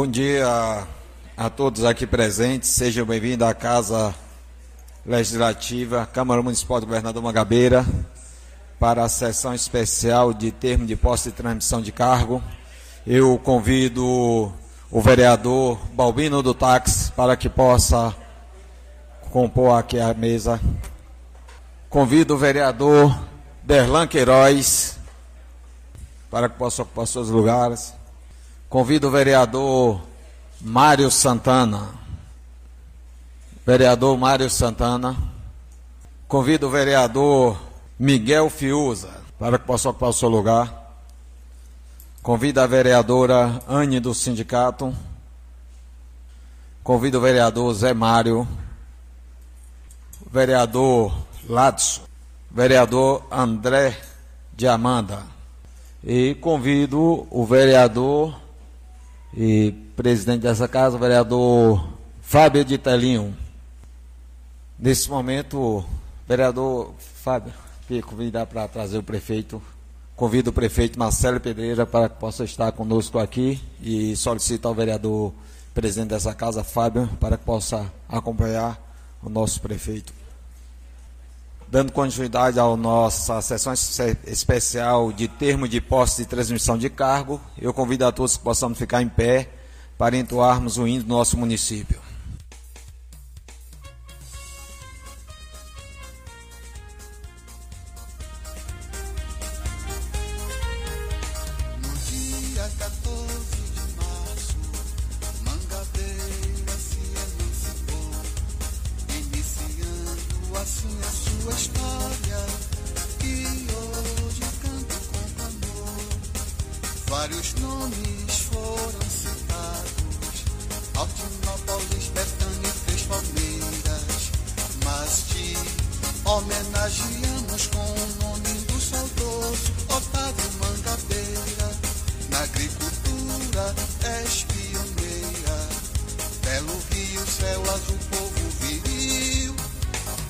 Bom dia a todos aqui presentes. Sejam bem-vindos à Casa Legislativa, Câmara Municipal do Governador Magabeira, para a sessão especial de termo de posse e transmissão de cargo. Eu convido o vereador Balbino do Táxi para que possa compor aqui a mesa. Convido o vereador Derlan Queiroz para que possa ocupar seus lugares. Convido o vereador Mário Santana. Vereador Mário Santana. Convido o vereador Miguel Fiuza para que possa ocupar o seu lugar. Convido a vereadora Anne do sindicato. Convido o vereador Zé Mário. Vereador Ladson. Vereador André de Amanda. E convido o vereador e presidente dessa casa, o vereador Fábio de Telinho. Nesse momento, vereador Fábio, que convidar para trazer o prefeito. Convido o prefeito Marcelo Pedreira para que possa estar conosco aqui e solicito ao vereador presidente dessa casa, Fábio, para que possa acompanhar o nosso prefeito. Dando continuidade à nossa sessão especial de termo de posse de transmissão de cargo, eu convido a todos que possamos ficar em pé para entoarmos o hino do nosso município. Homenageamos com o nome do saudoso Otávio Mangabeira. Na agricultura és pioneira. Belo Rio, céu azul, povo viril.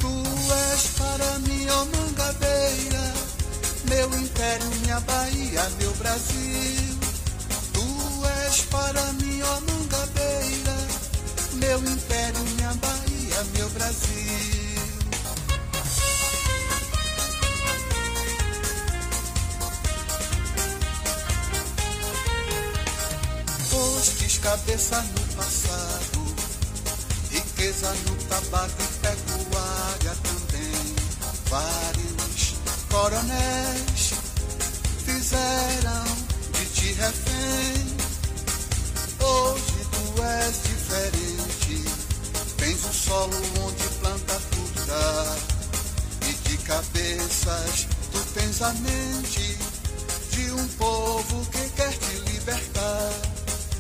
Tu és para mim, ó Mangabeira. Meu império, minha Bahia, meu Brasil. Tu és para mim, ó Mangabeira. Meu império, minha Bahia, meu Brasil. cabeça no passado, riqueza no tabaco e pecuária também. Vários coronéis fizeram de ti refém. Hoje tu és diferente, tens um solo onde planta fruta e de cabeças tu tens a mente de um povo que quer te livrar.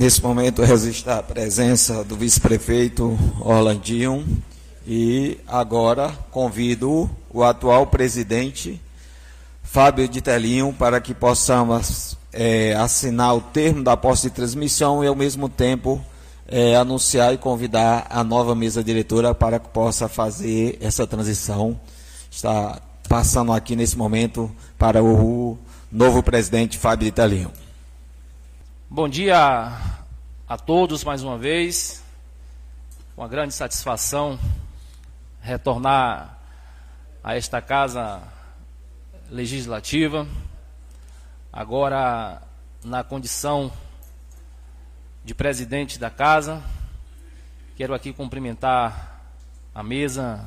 Nesse momento resista a presença do vice-prefeito Orlandinho e agora convido o atual presidente Fábio de Telinho para que possamos é, assinar o termo da posse de transmissão e ao mesmo tempo é, anunciar e convidar a nova mesa diretora para que possa fazer essa transição. Está passando aqui nesse momento para o novo presidente Fábio de Telinho. Bom dia a todos mais uma vez. Uma grande satisfação retornar a esta casa legislativa, agora na condição de presidente da casa. Quero aqui cumprimentar a mesa,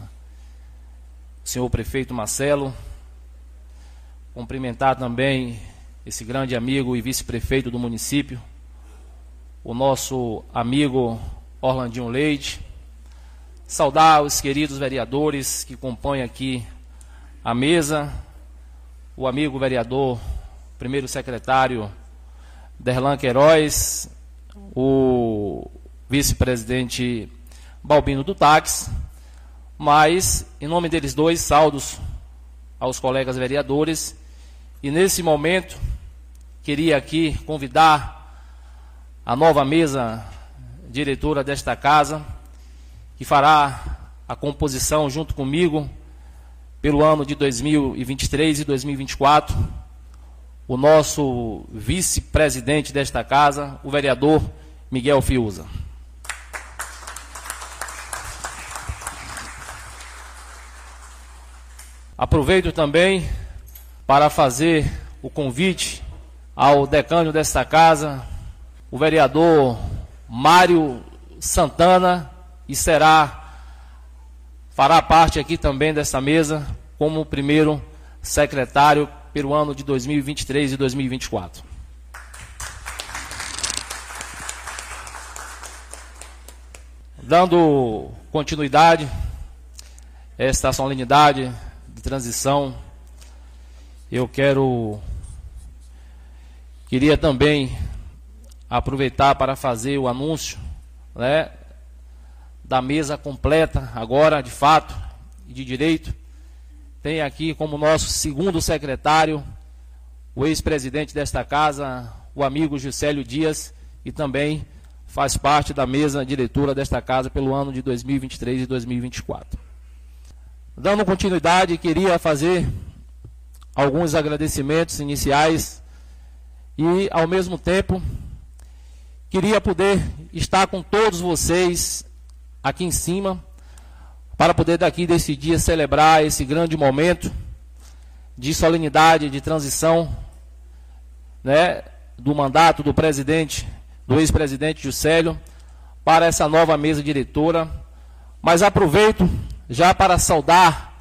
o senhor prefeito Marcelo, cumprimentar também esse grande amigo e vice-prefeito do município, o nosso amigo Orlandinho Leite, saudar os queridos vereadores que compõem aqui a mesa, o amigo vereador, primeiro secretário Derlan Queiroz, o vice-presidente Balbino do Táxi, mas, em nome deles dois, saldos aos colegas vereadores. E nesse momento, queria aqui convidar a nova mesa diretora desta casa, que fará a composição junto comigo pelo ano de 2023 e 2024, o nosso vice-presidente desta casa, o vereador Miguel Fiuza. Aproveito também para fazer o convite ao decano desta casa, o vereador Mário Santana, e será fará parte aqui também dessa mesa como primeiro secretário pelo ano de 2023 e 2024. Dando continuidade a esta solenidade de transição, eu quero queria também aproveitar para fazer o anúncio, né, da mesa completa, agora de fato e de direito. Tem aqui como nosso segundo secretário o ex-presidente desta casa, o amigo Juscelio Dias, e também faz parte da mesa diretora desta casa pelo ano de 2023 e 2024. Dando continuidade, queria fazer alguns agradecimentos iniciais e, ao mesmo tempo, queria poder estar com todos vocês aqui em cima, para poder daqui desse dia celebrar esse grande momento de solenidade, de transição, né, do mandato do presidente, do ex-presidente Juscelio, para essa nova mesa diretora. Mas aproveito já para saudar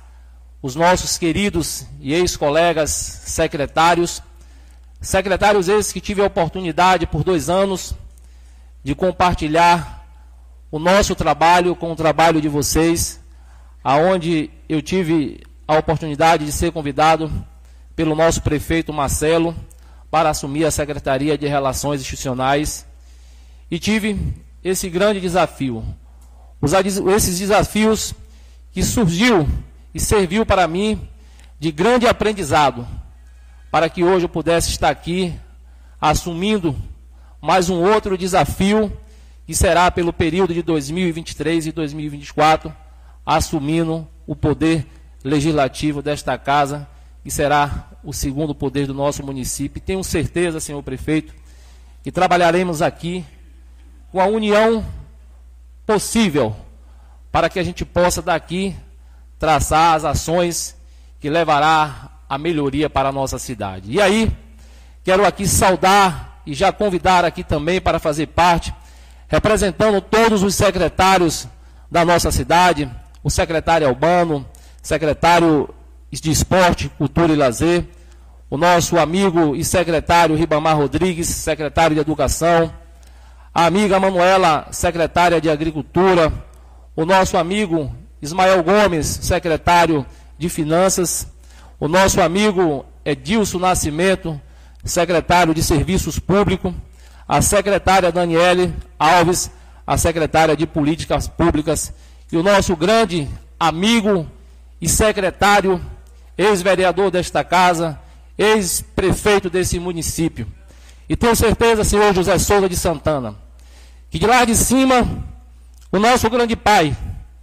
os nossos queridos e ex-colegas secretários, secretários esses que tive a oportunidade por dois anos de compartilhar o nosso trabalho com o trabalho de vocês, aonde eu tive a oportunidade de ser convidado pelo nosso prefeito Marcelo para assumir a Secretaria de Relações Institucionais e tive esse grande desafio. Os, esses desafios que surgiu e serviu para mim de grande aprendizado, para que hoje eu pudesse estar aqui assumindo mais um outro desafio que será pelo período de 2023 e 2024, assumindo o poder legislativo desta casa, que será o segundo poder do nosso município. tenho certeza, senhor prefeito, que trabalharemos aqui com a união possível para que a gente possa daqui traçar as ações que levará a melhoria para a nossa cidade. E aí, quero aqui saudar e já convidar aqui também para fazer parte representando todos os secretários da nossa cidade, o secretário Albano, secretário de Esporte, Cultura e Lazer, o nosso amigo e secretário Ribamar Rodrigues, secretário de Educação, a amiga Manuela, secretária de Agricultura, o nosso amigo Ismael Gomes, secretário de Finanças, o nosso amigo Edilson Nascimento, secretário de Serviços Públicos, a secretária Daniele Alves, a secretária de Políticas Públicas, e o nosso grande amigo e secretário, ex-vereador desta casa, ex-prefeito desse município. E tenho certeza, senhor José Souza de Santana, que de lá de cima, o nosso grande pai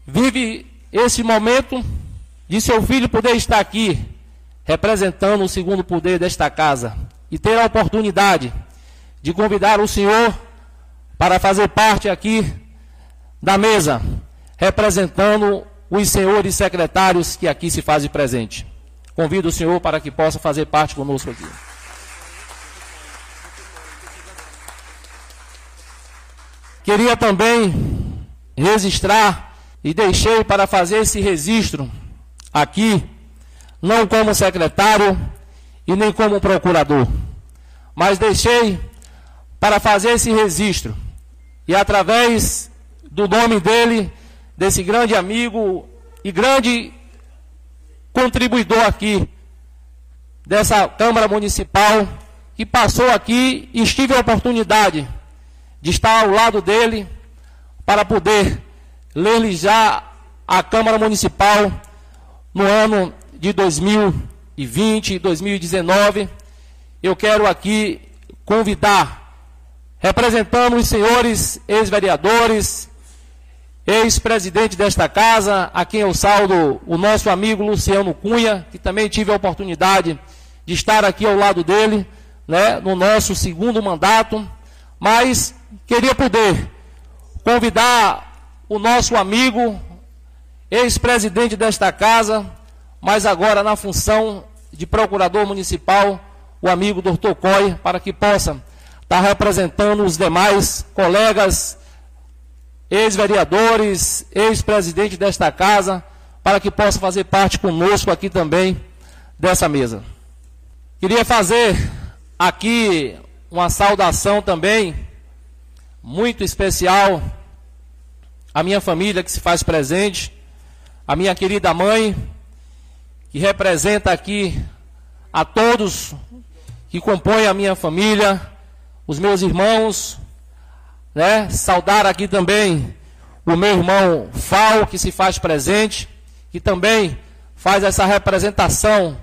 vive esse momento de seu filho poder estar aqui, representando o segundo poder desta casa, e ter a oportunidade de convidar o senhor para fazer parte aqui da mesa, representando os senhores secretários que aqui se fazem presente. Convido o senhor para que possa fazer parte conosco aqui. Queria também registrar e deixei para fazer esse registro aqui, não como secretário e nem como procurador, mas deixei para fazer esse registro. E através do nome dele, desse grande amigo e grande contribuidor aqui dessa Câmara Municipal, que passou aqui e tive a oportunidade de estar ao lado dele para poder já a Câmara Municipal no ano de 2020 e 2019. Eu quero aqui convidar, representando os senhores ex-vereadores, ex-presidente desta casa, a quem eu saldo o nosso amigo Luciano Cunha, que também tive a oportunidade de estar aqui ao lado dele, né, no nosso segundo mandato, mas queria poder convidar o nosso amigo, ex-presidente desta casa, mas agora na função de procurador municipal, o amigo doutor Coy, para que possa estar representando os demais colegas, ex-vereadores, ex-presidente desta casa, para que possa fazer parte conosco aqui também dessa mesa. Queria fazer aqui uma saudação também muito especial à minha família que se faz presente, à minha querida mãe, que representa aqui a todos que compõem a minha família, os meus irmãos, né? Saudar aqui também o meu irmão Fal, que se faz presente, que também faz essa representação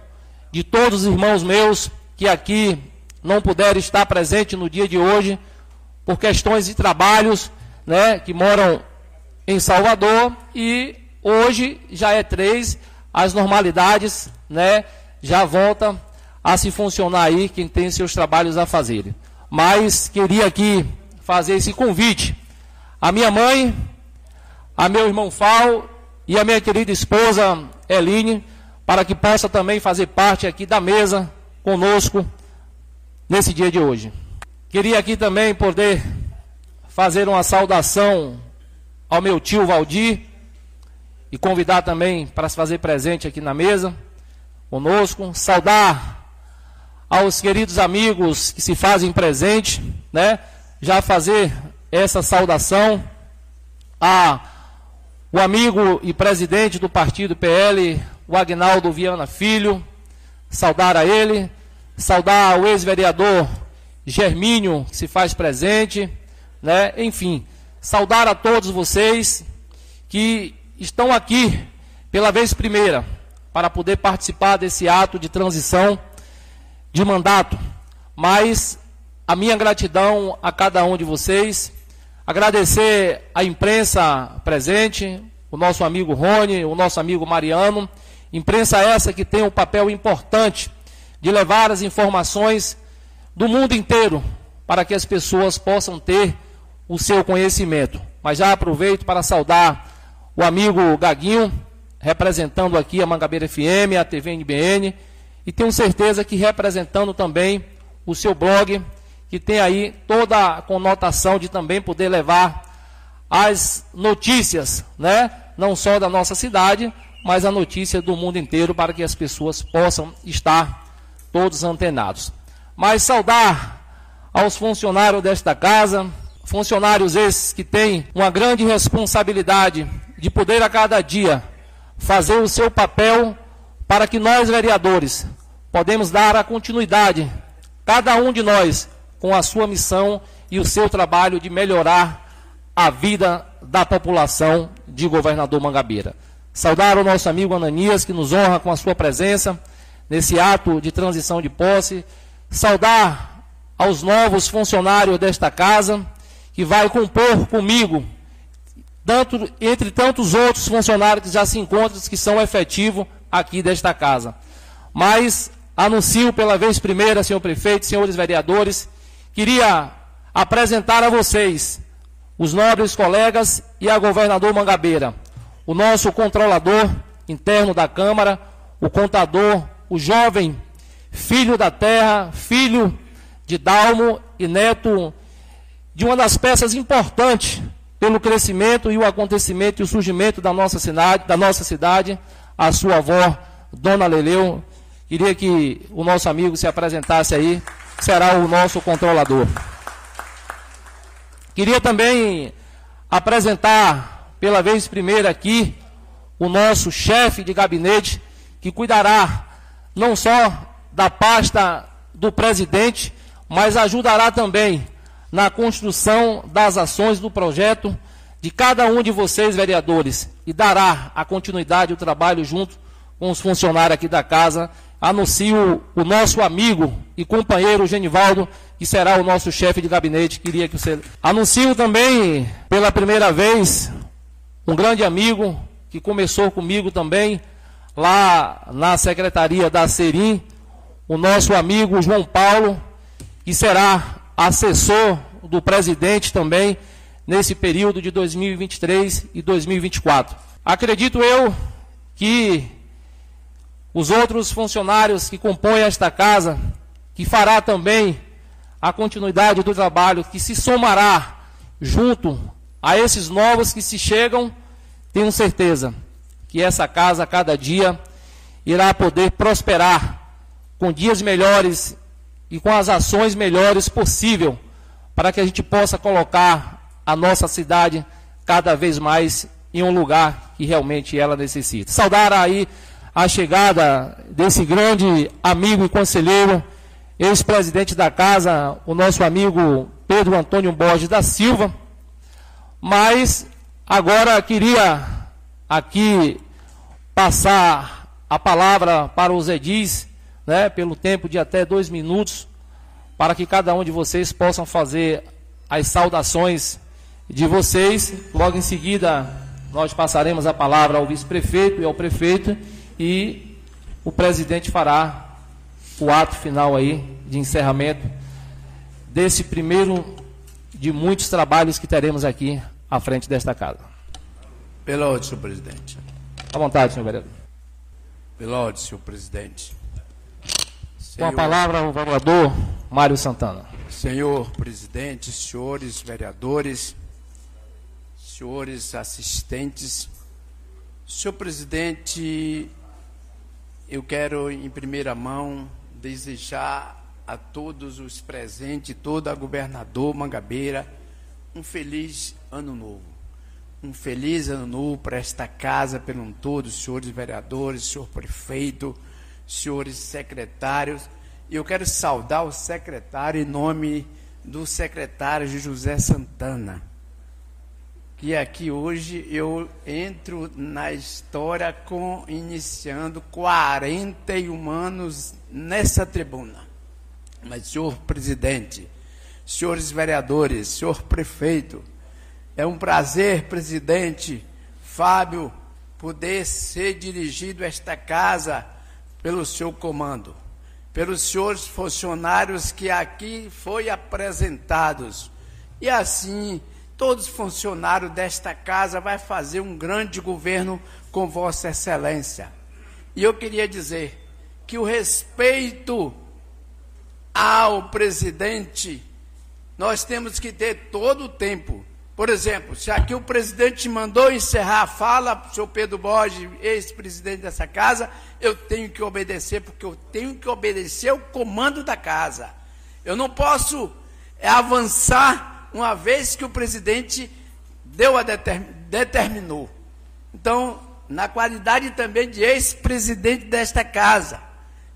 de todos os irmãos meus que aqui não puderam estar presentes no dia de hoje por questões de trabalhos, né, que moram em Salvador e hoje já é três, as normalidades, né, já volta a se funcionar aí quem tem seus trabalhos a fazer. Mas queria aqui fazer esse convite à minha mãe, a meu irmão Fal e a minha querida esposa Eline, para que possa também fazer parte aqui da mesa conosco nesse dia de hoje. Queria aqui também poder fazer uma saudação ao meu tio Valdir e convidar também para se fazer presente aqui na mesa conosco, saudar aos queridos amigos que se fazem presente, né? Já fazer essa saudação a o amigo e presidente do partido PL, o Agnaldo Viana Filho, saudar a ele, saudar o ex-vereador Germínio, que se faz presente, né? enfim, saudar a todos vocês que estão aqui pela vez primeira para poder participar desse ato de transição de mandato. Mas a minha gratidão a cada um de vocês, agradecer a imprensa presente, o nosso amigo Rony, o nosso amigo Mariano, Imprensa essa que tem um papel importante de levar as informações do mundo inteiro para que as pessoas possam ter o seu conhecimento. Mas já aproveito para saudar o amigo Gaguinho, representando aqui a Mangabeira FM, a TV NBN, e tenho certeza que representando também o seu blog, que tem aí toda a conotação de também poder levar as notícias, né? Não só da nossa cidade, mas a notícia do mundo inteiro para que as pessoas possam estar todos antenados. Mas saudar aos funcionários desta casa, funcionários esses que têm uma grande responsabilidade de poder a cada dia fazer o seu papel para que nós vereadores podemos dar a continuidade, cada um de nós com a sua missão e o seu trabalho de melhorar a vida da população de Governador Mangabeira. Saudar o nosso amigo Ananias, que nos honra com a sua presença nesse ato de transição de posse. Saudar aos novos funcionários desta casa, que vai compor comigo, tanto, entre tantos outros funcionários que já se encontram, que são efetivos aqui desta casa. Mas anuncio pela vez primeira, senhor prefeito, senhores vereadores, queria apresentar a vocês, os nobres colegas e a governador Mangabeira o nosso controlador interno da Câmara, o contador, o jovem filho da terra, filho de Dalmo e neto de uma das peças importantes pelo crescimento e o acontecimento e o surgimento da nossa cidade, da nossa cidade, a sua avó, Dona Leleu. Queria que o nosso amigo se apresentasse aí, será o nosso controlador. Queria também apresentar pela vez primeira aqui o nosso chefe de gabinete, que cuidará não só da pasta do presidente, mas ajudará também na construção das ações do projeto de cada um de vocês, vereadores, e dará a continuidade ao trabalho junto com os funcionários aqui da casa. Anuncio o nosso amigo e companheiro Genivaldo, que será o nosso chefe de gabinete. Queria que você. Anuncio também, pela primeira vez, um grande amigo que começou comigo também, lá na secretaria da Serim, o nosso amigo João Paulo, que será assessor do presidente também nesse período de 2023 e 2024. Acredito eu que os outros funcionários que compõem esta casa, que fará também a continuidade do trabalho, que se somará junto a esses novos que se chegam, tenho certeza que essa casa, a cada dia, irá poder prosperar com dias melhores e com as ações melhores possível, para que a gente possa colocar a nossa cidade cada vez mais em um lugar que realmente ela necessita. Saudar aí a chegada desse grande amigo e conselheiro, ex-presidente da casa, o nosso amigo Pedro Antônio Borges da Silva. Mas agora queria aqui passar a palavra para os edis né, pelo tempo de até dois minutos, para que cada um de vocês possam fazer as saudações de vocês. Logo em seguida, nós passaremos a palavra ao vice-prefeito e ao prefeito, e o presidente fará o ato final aí de encerramento desse primeiro de muitos trabalhos que teremos aqui à frente desta casa. Pela ordem, senhor presidente. À vontade, senhor vereador. Pela ordem, senhor presidente. Com a palavra o vereador Mário Santana. Senhor presidente, senhores vereadores, senhores assistentes, senhor presidente, eu quero em primeira mão desejar a todos os presentes, toda a governador Mangabeira, um feliz ano novo. Um feliz ano novo para esta casa, pelo todo, senhores vereadores, senhor prefeito, senhores secretários. E eu quero saudar o secretário em nome do secretário José Santana, que aqui hoje eu entro na história com iniciando 41 anos nessa tribuna. Mas, senhor presidente, senhores vereadores, senhor prefeito, é um prazer, presidente Fábio, poder ser dirigido esta casa pelo seu comando, pelos senhores funcionários que aqui foi apresentados. E assim, todos os funcionários desta casa vai fazer um grande governo com vossa excelência. E eu queria dizer que o respeito ao presidente nós temos que ter todo o tempo por exemplo, se aqui o presidente mandou encerrar a fala, o senhor Pedro Borges, ex-presidente dessa casa, eu tenho que obedecer, porque eu tenho que obedecer o comando da casa. Eu não posso é, avançar uma vez que o presidente deu a determ, determinou. Então, na qualidade também de ex-presidente desta casa,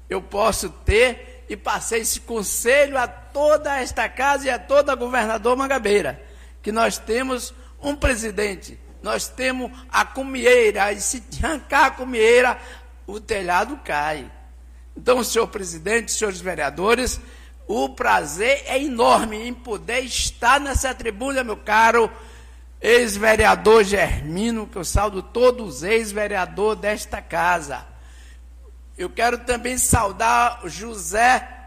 eu posso ter e passei esse conselho a toda esta casa e a toda a governador Mangabeira que nós temos um presidente, nós temos a comieira, e se arrancar a comieira, o telhado cai. Então, senhor presidente, senhores vereadores, o prazer é enorme em poder estar nessa tribuna, meu caro ex-vereador Germino, que eu saldo todos os ex-vereadores desta casa. Eu quero também saudar José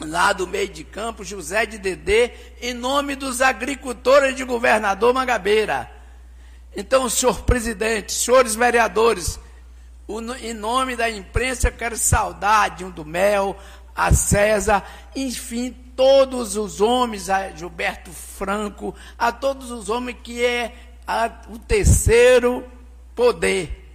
lá do meio de campo, José de Dedê, em nome dos agricultores de governador Mangabeira. Então, senhor presidente, senhores vereadores, em nome da imprensa, eu quero saudar Dinho do Mel, a César, enfim, todos os homens, a Gilberto Franco, a todos os homens que é a, o terceiro poder,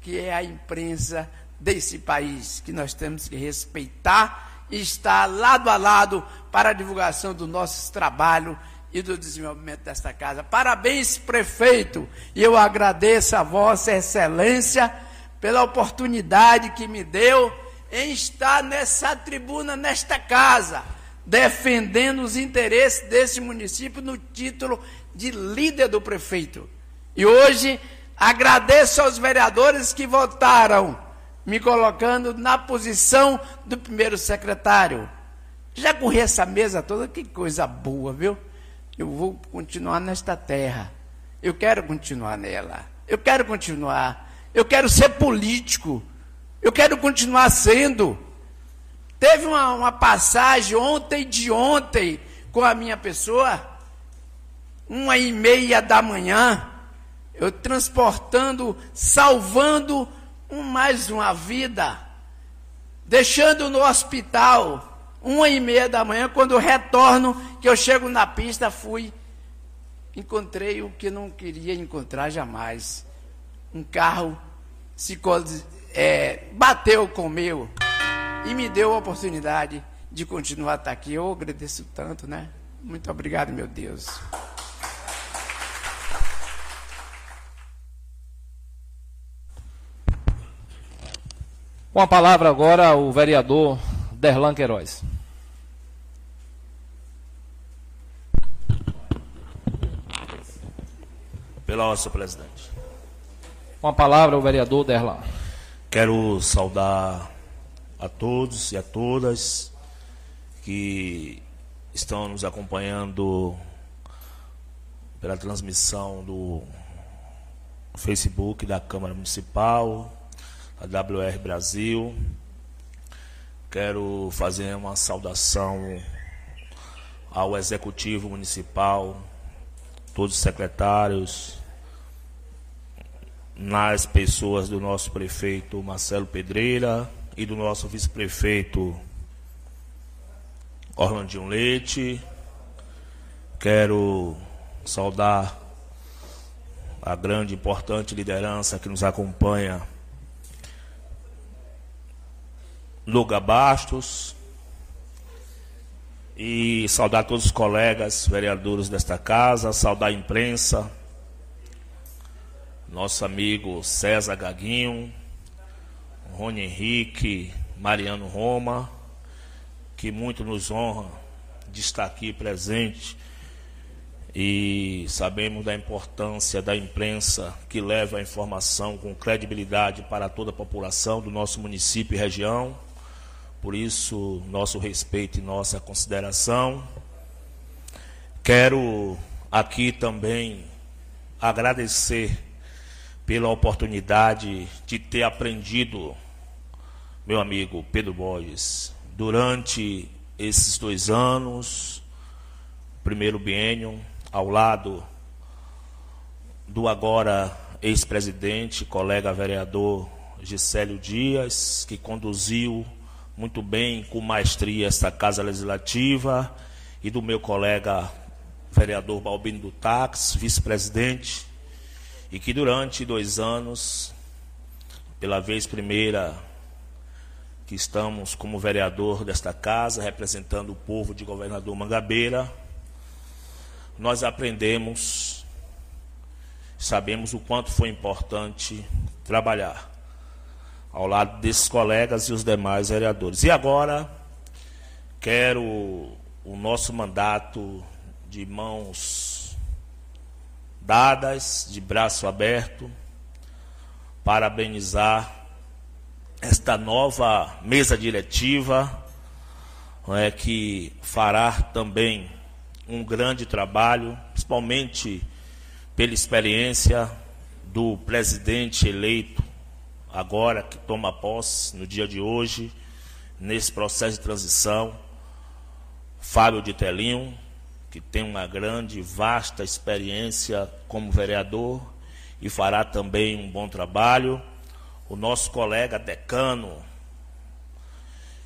que é a imprensa desse país, que nós temos que respeitar está lado a lado para a divulgação do nosso trabalho e do desenvolvimento desta casa. Parabéns, prefeito, e eu agradeço a Vossa Excelência pela oportunidade que me deu em estar nessa tribuna, nesta casa, defendendo os interesses desse município no título de líder do prefeito. E hoje agradeço aos vereadores que votaram, me colocando na posição do primeiro secretário. Já corri essa mesa toda, que coisa boa, viu? Eu vou continuar nesta terra. Eu quero continuar nela. Eu quero continuar. Eu quero ser político. Eu quero continuar sendo. Teve uma, uma passagem ontem de ontem com a minha pessoa, uma e meia da manhã, eu transportando, salvando um, mais uma vida, deixando no hospital, uma e meia da manhã, quando retorno, que eu chego na pista, fui, encontrei o que não queria encontrar jamais. Um carro se é, bateu com o meu e me deu a oportunidade de continuar a estar aqui. Eu agradeço tanto, né? Muito obrigado, meu Deus. Com a palavra agora o vereador Derlan Queiroz. Pela ordem, presidente. Com a palavra o vereador Derlan. Quero saudar a todos e a todas que estão nos acompanhando pela transmissão do Facebook da Câmara Municipal, da WR Brasil. Quero fazer uma saudação ao Executivo Municipal, todos os secretários, nas pessoas do nosso prefeito Marcelo Pedreira, e do nosso vice-prefeito Orlandinho Leite. Quero saudar a grande e importante liderança que nos acompanha. Luga Bastos. E saudar todos os colegas vereadores desta casa, saudar a imprensa, nosso amigo César Gaguinho, Rony Henrique, Mariano Roma, que muito nos honra de estar aqui presente e sabemos da importância da imprensa que leva a informação com credibilidade para toda a população do nosso município e região. Por isso, nosso respeito e nossa consideração. Quero aqui também agradecer pela oportunidade de ter aprendido meu amigo Pedro Borges, durante esses dois anos, primeiro biênio, ao lado do agora ex-presidente, colega vereador Gisélio Dias, que conduziu muito bem, com maestria, esta Casa Legislativa, e do meu colega vereador Balbino do vice-presidente, e que durante dois anos, pela vez primeira, que estamos como vereador desta casa, representando o povo de governador Mangabeira, nós aprendemos, sabemos o quanto foi importante trabalhar ao lado desses colegas e os demais vereadores. E agora, quero o nosso mandato de mãos dadas, de braço aberto, parabenizar esta nova mesa diretiva, é, que fará também um grande trabalho, principalmente pela experiência do presidente eleito, agora que toma posse no dia de hoje, nesse processo de transição, Fábio de Telinho, que tem uma grande, vasta experiência como vereador e fará também um bom trabalho o nosso colega decano,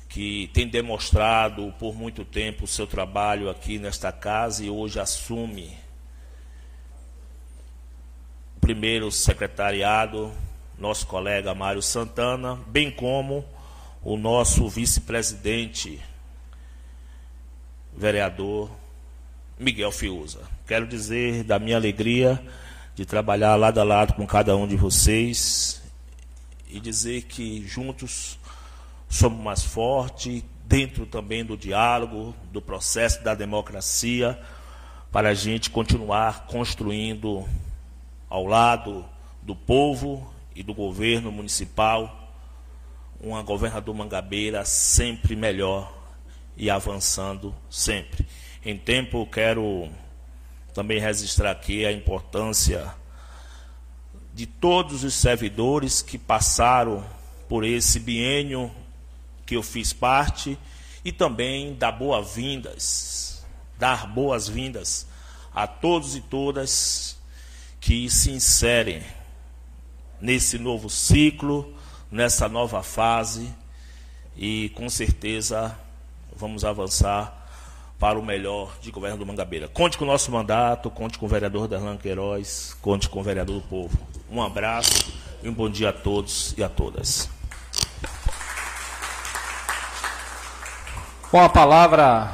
que tem demonstrado por muito tempo o seu trabalho aqui nesta casa e hoje assume primeiro secretariado, nosso colega Mário Santana, bem como o nosso vice-presidente, vereador Miguel Fiuza. Quero dizer da minha alegria de trabalhar lado a lado com cada um de vocês e dizer que juntos somos mais fortes, dentro também do diálogo, do processo da democracia, para a gente continuar construindo ao lado do povo e do governo municipal uma governador Mangabeira sempre melhor e avançando sempre. Em tempo, quero também registrar aqui a importância de todos os servidores que passaram por esse biênio que eu fiz parte e também dar boas-vindas, dar boas-vindas a todos e todas que se inserem nesse novo ciclo, nessa nova fase e com certeza vamos avançar para o melhor de governo do Mangabeira. Conte com o nosso mandato, conte com o vereador Darlan Queiroz, conte com o vereador do povo. Um abraço e um bom dia a todos e a todas. Com a palavra,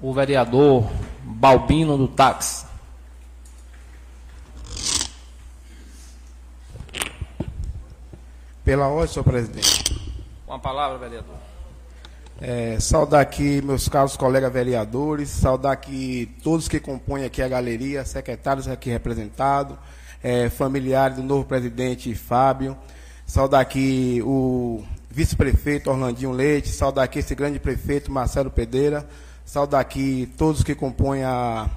o vereador Balbino do Táxi. Pela ordem, senhor presidente. Com a palavra, vereador. É, saudar aqui meus caros colegas vereadores, saudar aqui todos que compõem aqui a galeria, secretários aqui representados, é, familiares do novo presidente Fábio, saudar aqui o vice-prefeito Orlandinho Leite, saudar aqui esse grande prefeito Marcelo Pereira, saudar aqui todos que compõem a,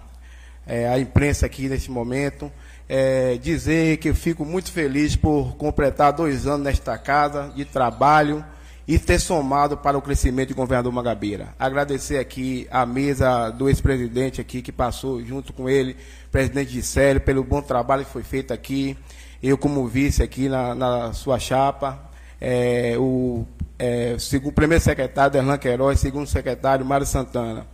é, a imprensa aqui neste momento, é, dizer que eu fico muito feliz por completar dois anos nesta casa de trabalho, e ter somado para o crescimento de governador Magabeira. Agradecer aqui a mesa do ex-presidente aqui que passou junto com ele, presidente Gisélio, pelo bom trabalho que foi feito aqui. Eu como vice aqui na, na sua chapa, é, o, é, segundo, primeiro secretário Erlan Queiroz, segundo secretário Mário Santana.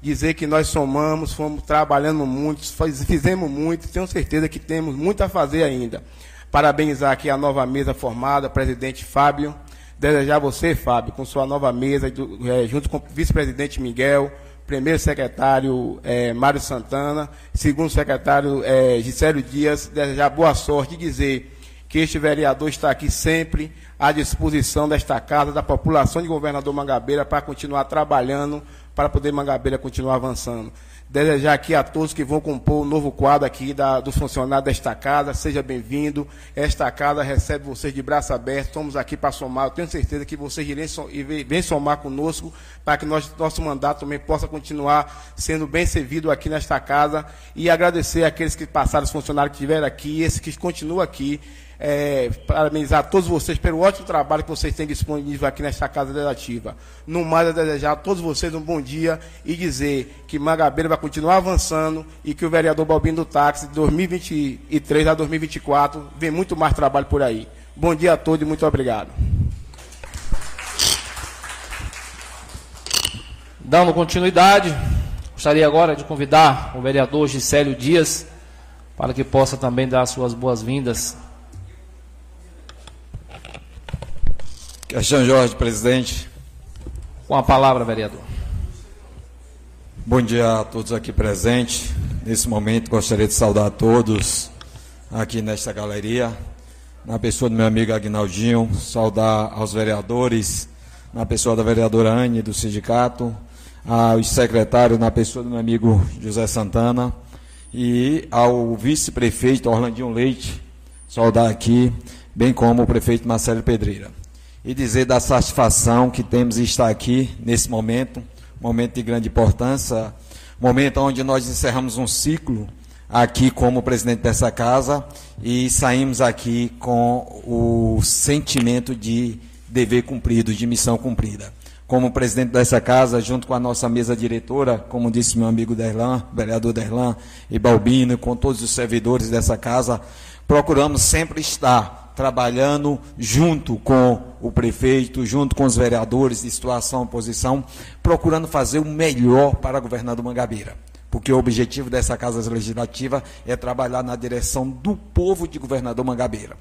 Dizer que nós somamos, fomos trabalhando muito, fizemos muito, tenho certeza que temos muito a fazer ainda. Parabenizar aqui a nova mesa formada, presidente Fábio, Desejar você, Fábio, com sua nova mesa, é, junto com o vice-presidente Miguel, primeiro secretário é, Mário Santana, segundo secretário é, Gisélio Dias, desejar boa sorte e dizer que este vereador está aqui sempre à disposição desta casa, da população de governador Mangabeira, para continuar trabalhando, para poder Mangabeira continuar avançando. Desejar aqui a todos que vão compor o novo quadro aqui da, do funcionário desta casa, seja bem-vindo. Esta casa recebe vocês de braço aberto, estamos aqui para somar. Eu tenho certeza que vocês irem somar conosco para que nós, nosso mandato também possa continuar sendo bem servido aqui nesta casa. E agradecer àqueles que passaram, os funcionários que estiveram aqui, esses que continuam aqui é, parabenizar todos vocês pelo ótimo trabalho que vocês têm disponível aqui nesta Casa Legislativa. No mais, a desejar a todos vocês um bom dia e dizer que Mangabeira vai continuar avançando e que o vereador Balbino do Táxi, de 2023 a 2024, vem muito mais trabalho por aí. Bom dia a todos e muito obrigado. Dando continuidade, gostaria agora de convidar o vereador Gisélio Dias para que possa também dar suas boas-vindas Questão Jorge, presidente. Com a palavra, vereador. Bom dia a todos aqui presentes. Nesse momento, gostaria de saudar a todos aqui nesta galeria, na pessoa do meu amigo Agnaldinho, saudar aos vereadores, na pessoa da vereadora Anne, do sindicato, aos secretários, na pessoa do meu amigo José Santana, e ao vice-prefeito Orlandinho Leite, saudar aqui, bem como o prefeito Marcelo Pedreira e dizer da satisfação que temos em estar aqui nesse momento, momento de grande importância, momento onde nós encerramos um ciclo aqui como presidente dessa casa e saímos aqui com o sentimento de dever cumprido, de missão cumprida. Como presidente dessa casa, junto com a nossa mesa diretora, como disse meu amigo Derlan, vereador Derlan e Balbino, com todos os servidores dessa casa, procuramos sempre estar trabalhando junto com o prefeito, junto com os vereadores de situação oposição, procurando fazer o melhor para o governador Mangabeira. Porque o objetivo dessa Casa Legislativa é trabalhar na direção do povo de governador Mangabeira.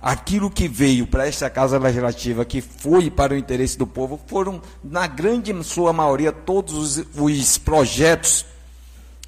Aquilo que veio para esta Casa Legislativa, que foi para o interesse do povo, foram, na grande sua maioria, todos os, os projetos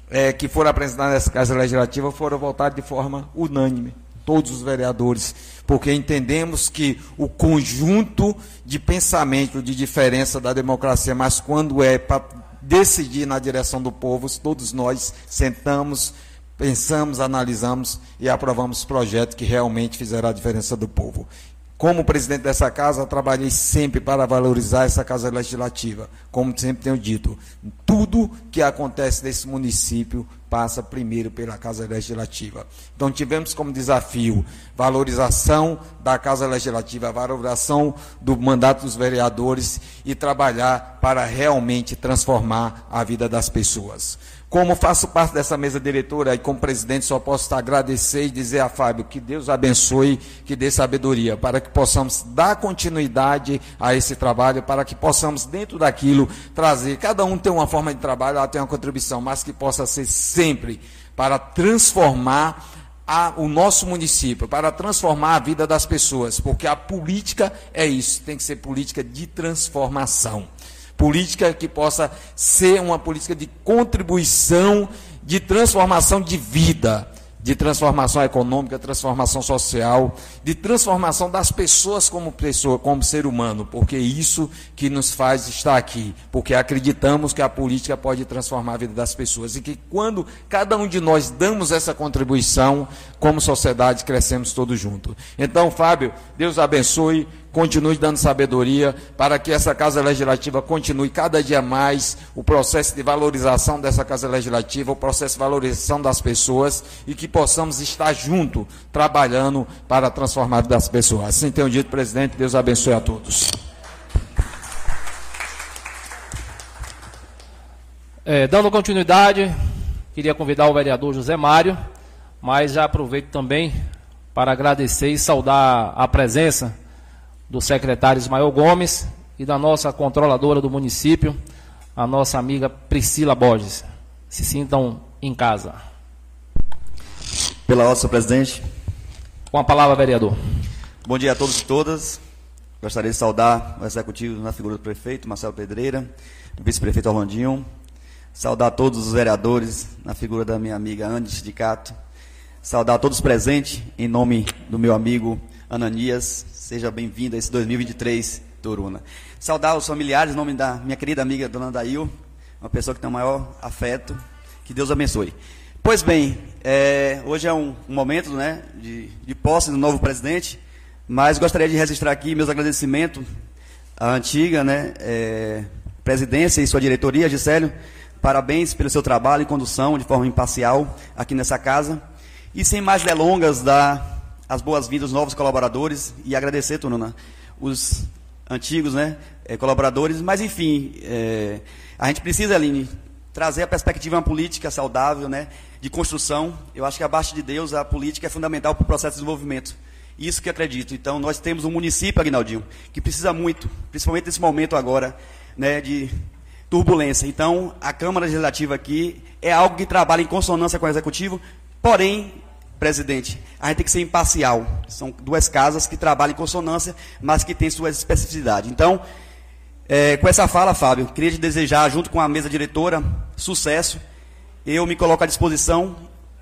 é, que foram apresentados nessa Casa Legislativa foram votados de forma unânime todos os vereadores, porque entendemos que o conjunto de pensamento de diferença da democracia, mas quando é para decidir na direção do povo, todos nós sentamos, pensamos, analisamos e aprovamos projetos que realmente fizeram a diferença do povo. Como presidente dessa casa, trabalhei sempre para valorizar essa casa legislativa. Como sempre tenho dito, tudo que acontece nesse município passa primeiro pela Casa Legislativa. Então tivemos como desafio valorização da Casa Legislativa, valorização do mandato dos vereadores e trabalhar para realmente transformar a vida das pessoas. Como faço parte dessa mesa diretora e como presidente, só posso agradecer e dizer a Fábio que Deus abençoe, que dê sabedoria, para que possamos dar continuidade a esse trabalho, para que possamos, dentro daquilo, trazer. Cada um tem uma forma de trabalho, ela tem uma contribuição, mas que possa ser sempre para transformar a, o nosso município, para transformar a vida das pessoas, porque a política é isso, tem que ser política de transformação política que possa ser uma política de contribuição, de transformação de vida, de transformação econômica, transformação social, de transformação das pessoas como pessoa, como ser humano, porque é isso que nos faz estar aqui, porque acreditamos que a política pode transformar a vida das pessoas e que quando cada um de nós damos essa contribuição, como sociedade crescemos todos juntos. Então, Fábio, Deus abençoe continue dando sabedoria para que essa Casa Legislativa continue cada dia mais o processo de valorização dessa Casa Legislativa, o processo de valorização das pessoas e que possamos estar junto, trabalhando para transformar das pessoas. Assim tenho dito, presidente, Deus abençoe a todos. É, dando continuidade, queria convidar o vereador José Mário, mas já aproveito também para agradecer e saudar a presença do secretário Ismael Gomes e da nossa controladora do município, a nossa amiga Priscila Borges. Se sintam em casa. Pela ordem, senhor presidente. Com a palavra, vereador. Bom dia a todos e todas. Gostaria de saudar o executivo na figura do prefeito, Marcelo Pedreira, vice-prefeito Orlandinho, saudar todos os vereadores na figura da minha amiga Anne Sindicato, saudar todos os presentes em nome do meu amigo Ananias, Seja bem-vindo a esse 2023, Turuna. Saudar os familiares, em nome da minha querida amiga Dona Dail, uma pessoa que tem o maior afeto. Que Deus abençoe. Pois bem, é, hoje é um, um momento né, de, de, posse do novo presidente, mas gostaria de registrar aqui meus agradecimentos à antiga né, é, presidência e sua diretoria, Gisélio. Parabéns pelo seu trabalho e condução de forma imparcial aqui nessa casa. E sem mais delongas, da as boas-vindas aos novos colaboradores e agradecer, Tununa, os antigos né, eh, colaboradores. Mas, enfim, é, a gente precisa, Aline, trazer a perspectiva uma política saudável, né, de construção. Eu acho que, abaixo de Deus, a política é fundamental para o processo de desenvolvimento. Isso que acredito. Então, nós temos um município, Aguinaldinho, que precisa muito, principalmente nesse momento agora, né, de turbulência. Então, a Câmara Legislativa aqui é algo que trabalha em consonância com o Executivo, porém, presidente, a gente tem que ser imparcial. São duas casas que trabalham em consonância, mas que têm suas especificidades. Então, é, com essa fala, Fábio, queria te desejar, junto com a mesa diretora, sucesso. Eu me coloco à disposição.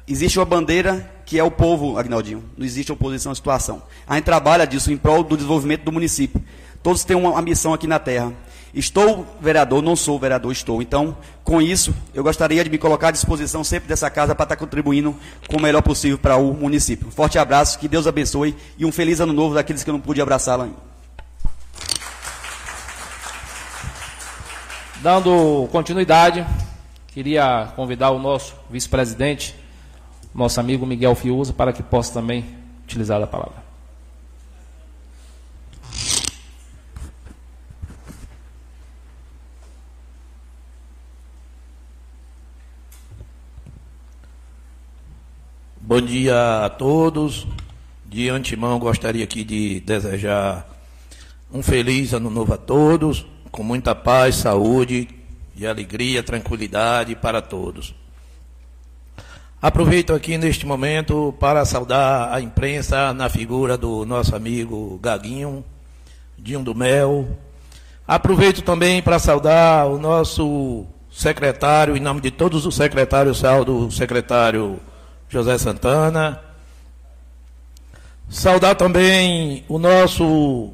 Existe uma bandeira que é o povo, Agnaldinho. Não existe oposição à situação. A gente trabalha disso em prol do desenvolvimento do município. Todos têm uma, missão aqui na terra. Estou vereador, não sou vereador, estou. Então, com isso, eu gostaria de me colocar à disposição sempre dessa casa para estar contribuindo com o melhor possível para o município. Um forte abraço, que Deus abençoe e um feliz ano novo daqueles que eu não pude abraçá-la ainda. Dando continuidade, queria convidar o nosso vice-presidente, nosso amigo Miguel Fiuza, para que possa também utilizar a palavra. Bom dia a todos. De antemão, gostaria aqui de desejar um feliz ano novo a todos, com muita paz, saúde e alegria, tranquilidade para todos. Aproveito aqui neste momento para saudar a imprensa na figura do nosso amigo Gaguinho, Dinho do Mel. Aproveito também para saudar o nosso secretário, em nome de todos os secretários, saldo o secretário José Santana. Saudar também o nosso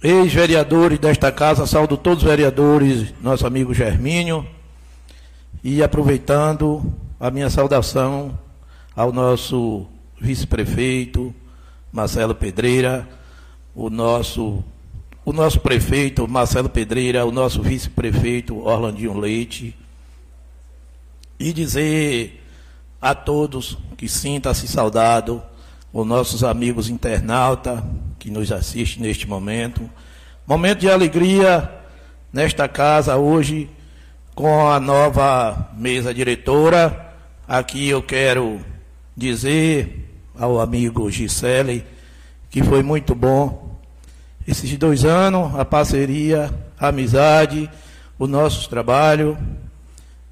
ex-vereadores desta casa, saúdo todos os vereadores, nosso amigo Germínio, e aproveitando a minha saudação ao nosso vice-prefeito Marcelo Pedreira, o nosso o nosso prefeito Marcelo Pedreira, o nosso vice-prefeito Orlandinho Leite, e dizer a todos que sinta-se saudado, os nossos amigos internautas que nos assistem neste momento, momento de alegria nesta casa hoje com a nova mesa diretora. Aqui eu quero dizer ao amigo Gisele que foi muito bom esses dois anos, a parceria, a amizade, o nosso trabalho.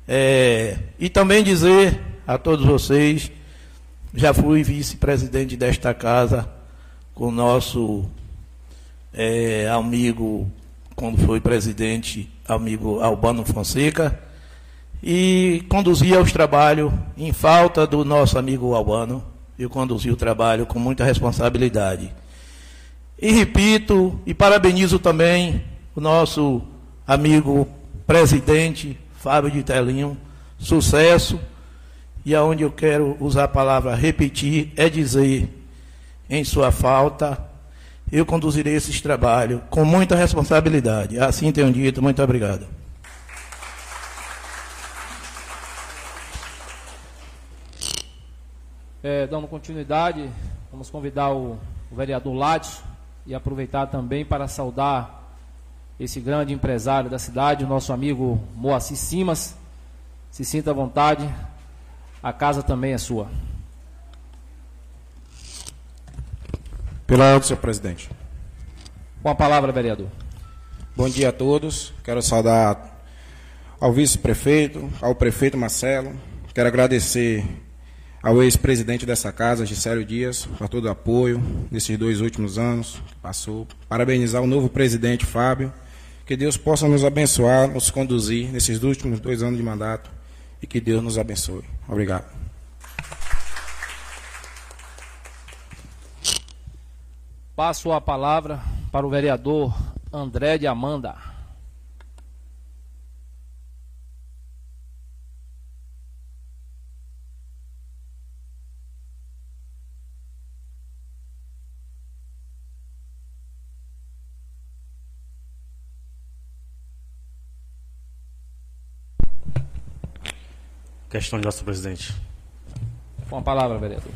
É, e também dizer a todos vocês, já fui vice-presidente desta casa com o nosso é, amigo, quando foi presidente, amigo Albano Fonseca, e conduzia os trabalhos, em falta do nosso amigo Albano, eu conduzi o trabalho com muita responsabilidade. E repito e parabenizo também o nosso amigo presidente Fábio de Telinho, sucesso. E aonde eu quero usar a palavra repetir é dizer em sua falta, eu conduzirei esses trabalhos com muita responsabilidade. Assim tenho dito, muito obrigado. É, dando continuidade, vamos convidar o, o vereador Ládio e aproveitar também para saudar esse grande empresário da cidade, o nosso amigo Moacir Simas. Se sinta à vontade, a casa também é sua. Pela ordem, senhor presidente. Com a palavra, vereador. Bom dia a todos. Quero saudar ao vice-prefeito, ao prefeito Marcelo. Quero agradecer ao ex-presidente dessa casa, Gisélio Dias, por todo o apoio nesses dois últimos anos que passou. Parabenizar o novo presidente, Fábio. Que Deus possa nos abençoar, nos conduzir nesses últimos dois anos de mandato e que Deus nos abençoe. Obrigado. Passo a palavra para o vereador André de Amanda. Questão de nosso presidente. Com a palavra, vereador.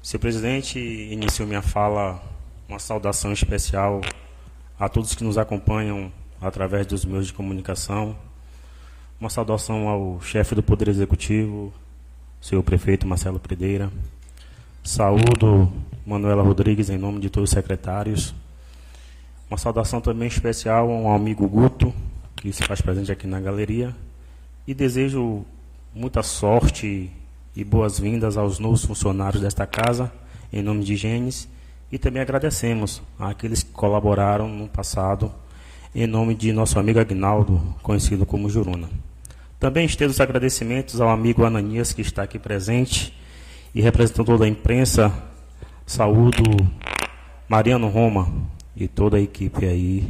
Senhor presidente, inicio minha fala uma saudação especial a todos que nos acompanham através dos meios de comunicação. Uma saudação ao chefe do Poder Executivo, senhor prefeito Marcelo Predeira. Saúdo Manuela Rodrigues em nome de todos os secretários. Uma saudação também especial ao amigo Guto, que se faz presente aqui na galeria e desejo muita sorte e boas-vindas aos novos funcionários desta casa, em nome de Gênesis, e também agradecemos àqueles que colaboraram no passado, em nome de nosso amigo Agnaldo, conhecido como Juruna. Também estendo os agradecimentos ao amigo Ananias, que está aqui presente, e representando toda a imprensa, saúdo Mariano Roma e toda a equipe aí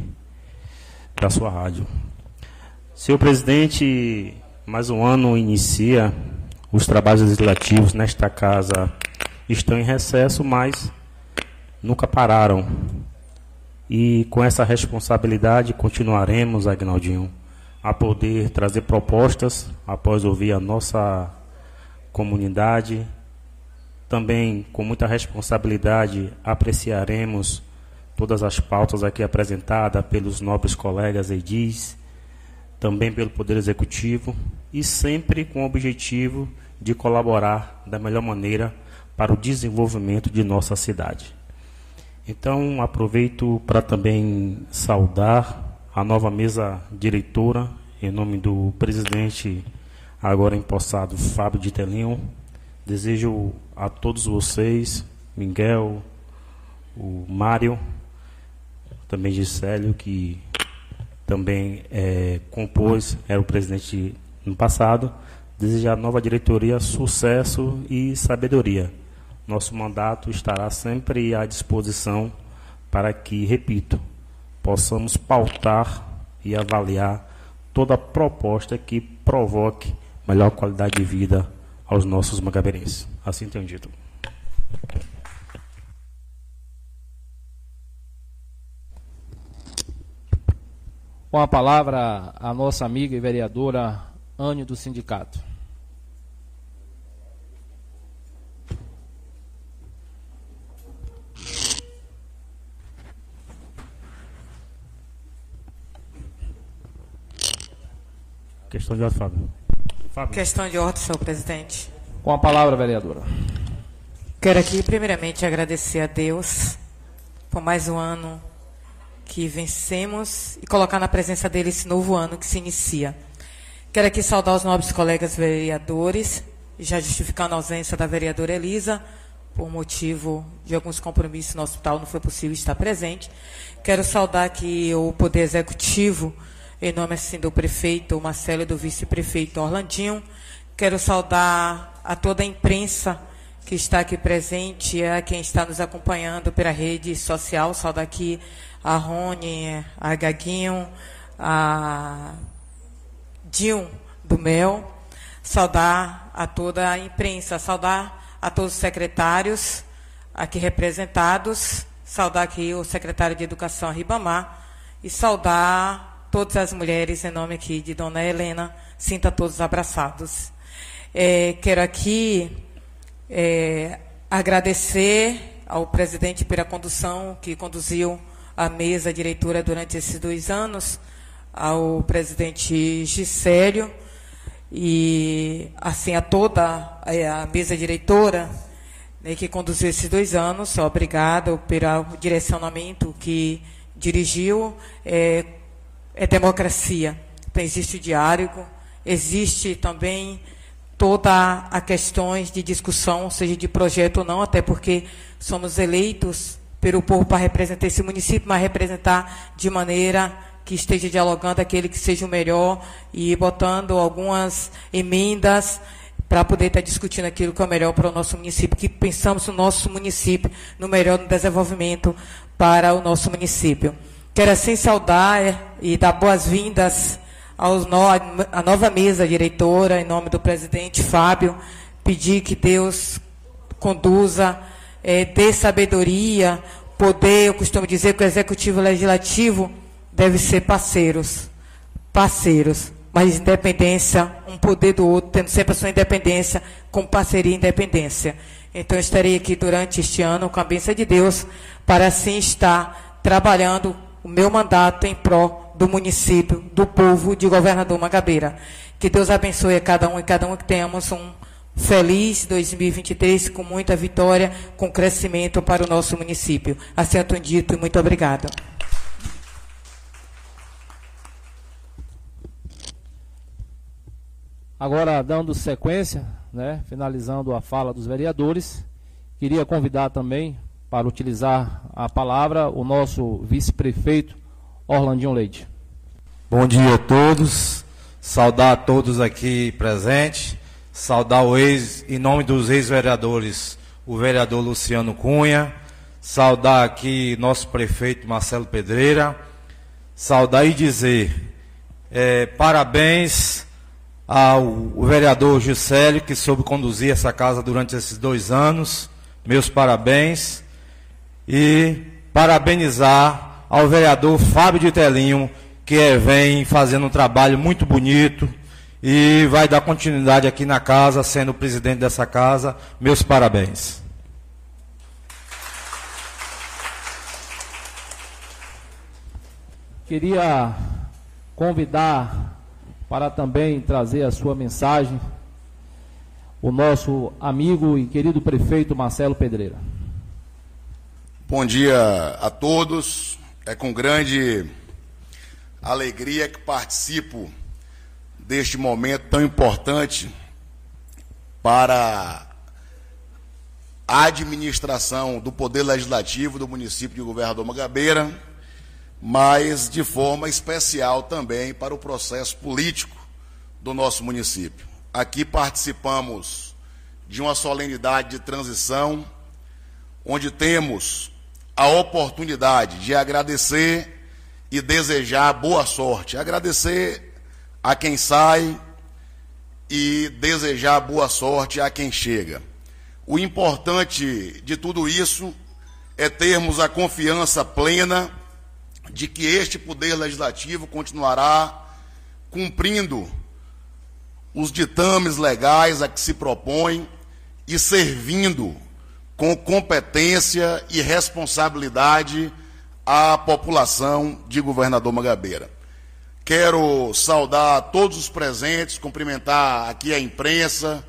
da sua rádio. Senhor presidente, mais um ano inicia, os trabalhos legislativos nesta casa estão em recesso, mas nunca pararam. E com essa responsabilidade continuaremos, Agnaldinho, a poder trazer propostas após ouvir a nossa comunidade. Também, com muita responsabilidade, apreciaremos todas as pautas aqui apresentadas pelos nobres colegas edis também pelo Poder Executivo e sempre com o objetivo de colaborar da melhor maneira para o desenvolvimento de nossa cidade. Então, aproveito para também saudar a nova mesa diretora, em nome do presidente, agora empossado, Fábio de Telinho. Desejo a todos vocês, Miguel, o Mário, também Gisélio, que também é, compôs, era o presidente no passado, desejar à nova diretoria sucesso e sabedoria. Nosso mandato estará sempre à disposição para que, repito, possamos pautar e avaliar toda proposta que provoque melhor qualidade de vida aos nossos magabeirenses. Assim tenho dito. Com a palavra, a nossa amiga e vereadora Anne do Sindicato. Questão de ordem, Fábio. Fábio. Questão de ordem, senhor presidente. Com a palavra, vereadora. Quero aqui, primeiramente, agradecer a Deus por mais um ano que vencemos e colocar na presença dele esse novo ano que se inicia. Quero aqui saudar os nobres colegas vereadores, já justificando a ausência da vereadora Elisa, por motivo de alguns compromissos no hospital, não foi possível estar presente. Quero saudar aqui o Poder Executivo, em nome assim do prefeito Marcelo e do vice-prefeito Orlandinho. Quero saudar a toda a imprensa que está aqui presente, a quem está nos acompanhando pela rede social. Saudar aqui a Rony, a Gaguinho, a Dil do Mel. Saudar a toda a imprensa, saudar a todos os secretários aqui representados, saudar aqui o secretário de Educação Ribamar e saudar todas as mulheres, em nome aqui de Dona Helena, sinta todos abraçados. É, quero aqui é, agradecer ao presidente pela condução que conduziu a mesa diretora durante esses dois anos, ao presidente Gisélio e assim a toda a mesa diretora né, que conduziu esses dois anos. Obrigado pelo direcionamento que dirigiu. É, é democracia. Então, existe o diálogo, existe também toda a questões de discussão, seja de projeto ou não, até porque somos eleitos pelo povo para representar esse município, mas representar de maneira que esteja dialogando aquele que seja o melhor e botando algumas emendas para poder estar discutindo aquilo que é o melhor para o nosso município, que pensamos no nosso município, no melhor no desenvolvimento para o nosso município. Quero assim saudar é, e dar boas-vindas à nova mesa diretora, em nome do presidente Fábio, pedir que Deus conduza, é, dê sabedoria, poder, eu costumo dizer que o executivo e o legislativo devem ser parceiros, parceiros, mas independência, um poder do outro, tendo sempre a sua independência, com parceria e independência. Então, eu estarei aqui durante este ano, com a bênção de Deus, para assim estar trabalhando o meu mandato em prol do município, do povo de Governador Magabeira. Que Deus abençoe a cada um e cada um que tenhamos um feliz 2023 com muita vitória, com crescimento para o nosso município. Assim é dito e muito obrigada. Agora, dando sequência, né, finalizando a fala dos vereadores, queria convidar também para utilizar a palavra o nosso vice-prefeito Orlandinho Leite. Bom dia a todos, saudar a todos aqui presentes, saudar o ex, em nome dos ex-vereadores, o vereador Luciano Cunha, saudar aqui nosso prefeito Marcelo Pedreira, saudar e dizer é, parabéns ao vereador Juscelio, que soube conduzir essa casa durante esses dois anos, meus parabéns. E parabenizar ao vereador Fábio de Telinho, que é, vem fazendo um trabalho muito bonito e vai dar continuidade aqui na casa, sendo o presidente dessa casa. Meus parabéns. Queria convidar para também trazer a sua mensagem o nosso amigo e querido prefeito Marcelo Pedreira. Bom dia a todos. É com grande alegria que participo deste momento tão importante para a administração do Poder Legislativo do município de Governador Magabeira, mas de forma especial também para o processo político do nosso município. Aqui participamos de uma solenidade de transição, onde temos a oportunidade de agradecer e desejar boa sorte. Agradecer a quem sai e desejar boa sorte a quem chega. O importante de tudo isso é termos a confiança plena de que este poder legislativo continuará cumprindo os ditames legais a que se propõe e servindo com competência e responsabilidade à população de Governador Magabeira. Quero saudar todos os presentes, cumprimentar aqui a imprensa,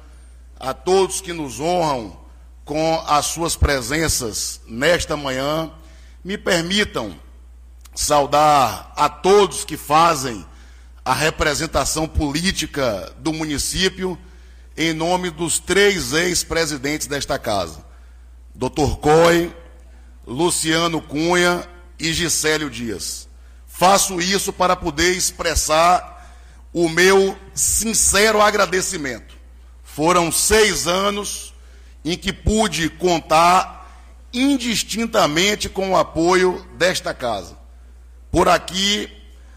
a todos que nos honram com as suas presenças nesta manhã. Me permitam saudar a todos que fazem a representação política do município em nome dos três ex-presidentes desta casa, Dr. Coy, Luciano Cunha e Gisélio Dias. Faço isso para poder expressar o meu sincero agradecimento. Foram seis anos em que pude contar indistintamente com o apoio desta casa. Por aqui,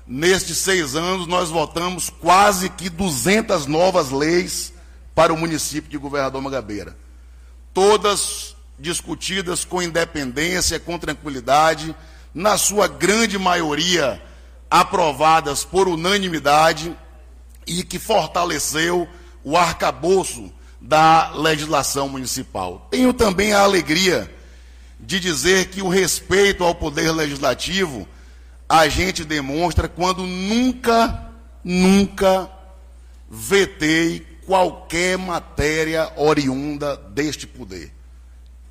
nestes seis anos, nós votamos quase que 200 novas leis para o município de Governador Magabeira. Todas discutidas com independência, com tranquilidade, na sua grande maioria aprovadas por unanimidade e que fortaleceu o arcabouço da legislação municipal. Tenho também a alegria de dizer que o respeito ao poder legislativo a gente demonstra quando nunca, nunca vetei qualquer matéria oriunda deste poder.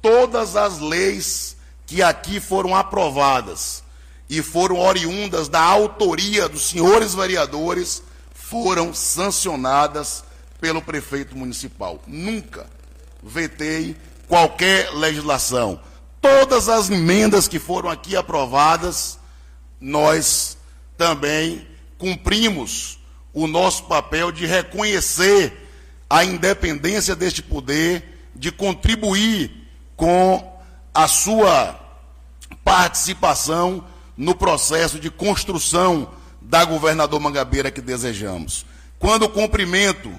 Todas as leis que aqui foram aprovadas e foram oriundas da autoria dos senhores vereadores foram sancionadas pelo prefeito municipal. Nunca vetei qualquer legislação. Todas as emendas que foram aqui aprovadas nós também cumprimos o nosso papel de reconhecer a independência deste poder, de contribuir com a sua participação no processo de construção da governador Mangabeira que desejamos. Quando cumprimento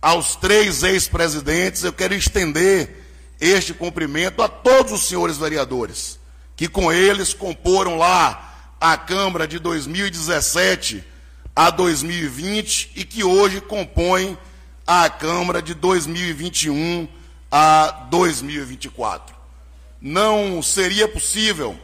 aos três ex-presidentes, eu quero estender este cumprimento a todos os senhores vereadores, que com eles comporam lá a Câmara de 2017 a 2020 e que hoje compõe a Câmara de 2021 a 2024. Não seria possível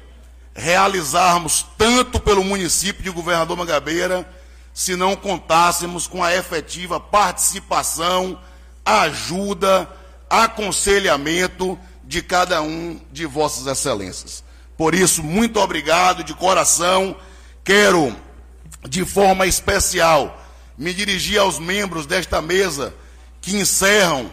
realizarmos tanto pelo município de Governador Mangabeira se não contássemos com a efetiva participação, ajuda, aconselhamento de cada um de vossas excelências. Por isso, muito obrigado de coração. Quero, de forma especial, me dirigir aos membros desta mesa que encerram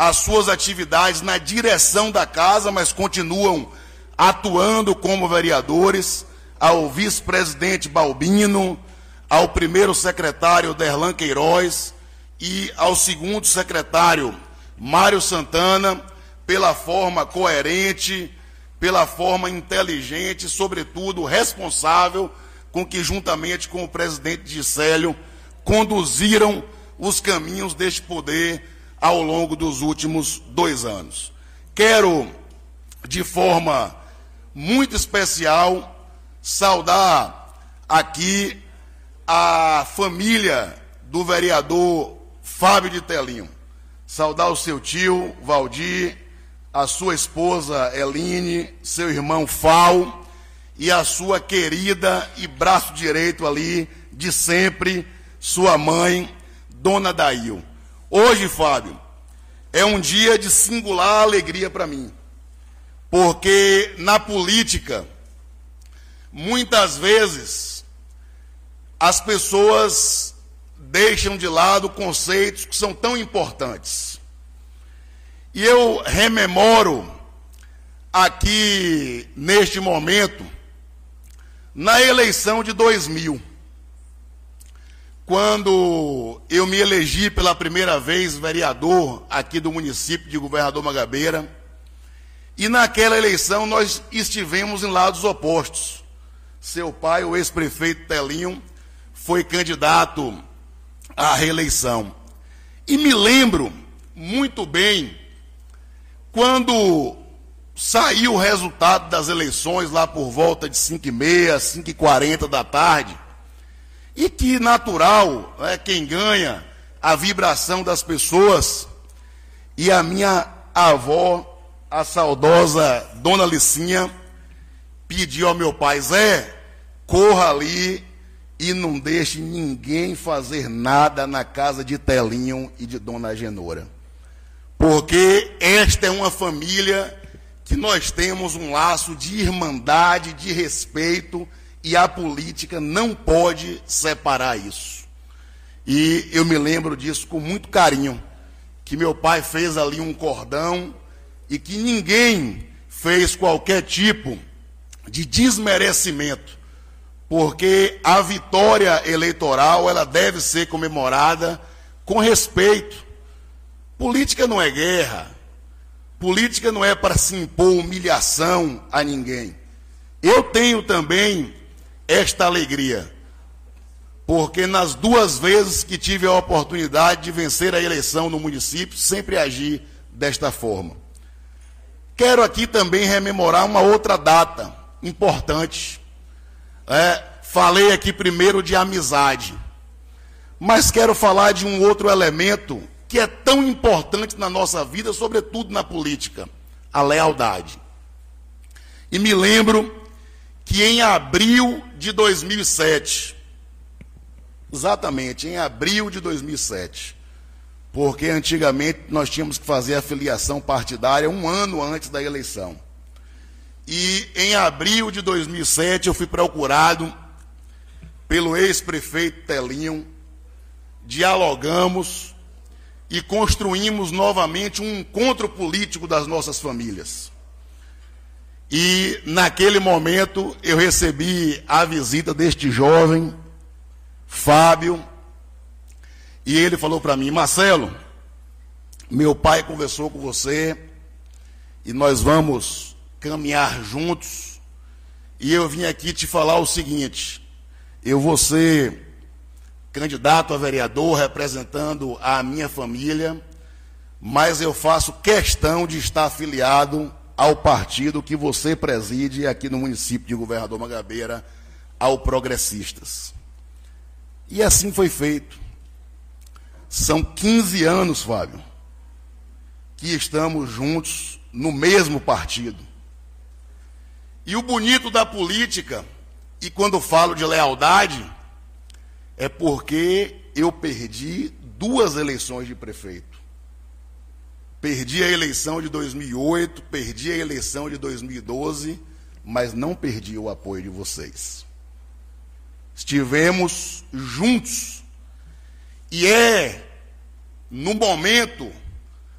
as suas atividades na direção da casa, mas continuam atuando como vereadores, ao vice-presidente Balbino, ao primeiro secretário Derlan Queiroz e ao segundo secretário Mário Santana, pela forma coerente, pela forma inteligente sobretudo, responsável com que, juntamente com o presidente Gisélio, conduziram os caminhos deste poder ao longo dos últimos dois anos. Quero, de forma muito especial, saudar aqui a família do vereador Fábio de Telinho. Saudar o seu tio, Valdir, a sua esposa Eline, seu irmão Fal e a sua querida e braço direito ali de sempre, sua mãe, Dona Dail. Hoje, Fábio, é um dia de singular alegria para mim, porque na política, muitas vezes, as pessoas deixam de lado conceitos que são tão importantes. E eu rememoro aqui, neste momento, na eleição de 2000, quando eu me elegi pela primeira vez vereador aqui do município de Governador Magabeira, E naquela eleição nós estivemos em lados opostos. Seu pai, o ex-prefeito Telinho, foi candidato à reeleição. E me lembro muito bem quando saiu o resultado das eleições lá por volta de 5 e meia, 5 e 40 da tarde, e que natural, é quem ganha a vibração das pessoas, e a minha avó, a saudosa Dona Licinha, pediu ao meu pai, Zé, corra ali e não deixe ninguém fazer nada na casa de Telinho e de Dona Genora. Porque esta é uma família que nós temos um laço de irmandade, de respeito, e a política não pode separar isso. E eu me lembro disso com muito carinho, que meu pai fez ali um cordão e que ninguém fez qualquer tipo de desmerecimento porque a vitória eleitoral ela deve ser comemorada com respeito. Política não é guerra. Política não é para se impor humilhação a ninguém. Eu tenho também esta alegria, porque nas duas vezes que tive a oportunidade de vencer a eleição no município, sempre agi desta forma. Quero aqui também rememorar uma outra data importante é, falei aqui primeiro de amizade, mas quero falar de um outro elemento que é tão importante na nossa vida, sobretudo na política: a lealdade. E me lembro que em abril de 2007, exatamente, em abril de 2007, porque antigamente nós tínhamos que fazer a filiação partidária um ano antes da eleição. E em abril de 2007 eu fui procurado pelo ex-prefeito Telinho, dialogamos e construímos novamente um encontro político das nossas famílias. E naquele momento eu recebi a visita deste jovem, Fábio, e ele falou para mim: Marcelo, meu pai conversou com você e nós vamos caminhar juntos. E eu vim aqui te falar o seguinte: eu vou ser candidato a vereador representando a minha família, mas eu faço questão de estar afiliado ao partido que você preside aqui no município de Governador Magabeira, ao Progressistas. E assim foi feito. São 15 anos, Fábio, que estamos juntos no mesmo partido. E o bonito da política, e quando falo de lealdade, é porque eu perdi duas eleições de prefeito. Perdi a eleição de 2008, perdi a eleição de 2012, mas não perdi o apoio de vocês. Estivemos juntos. E é no momento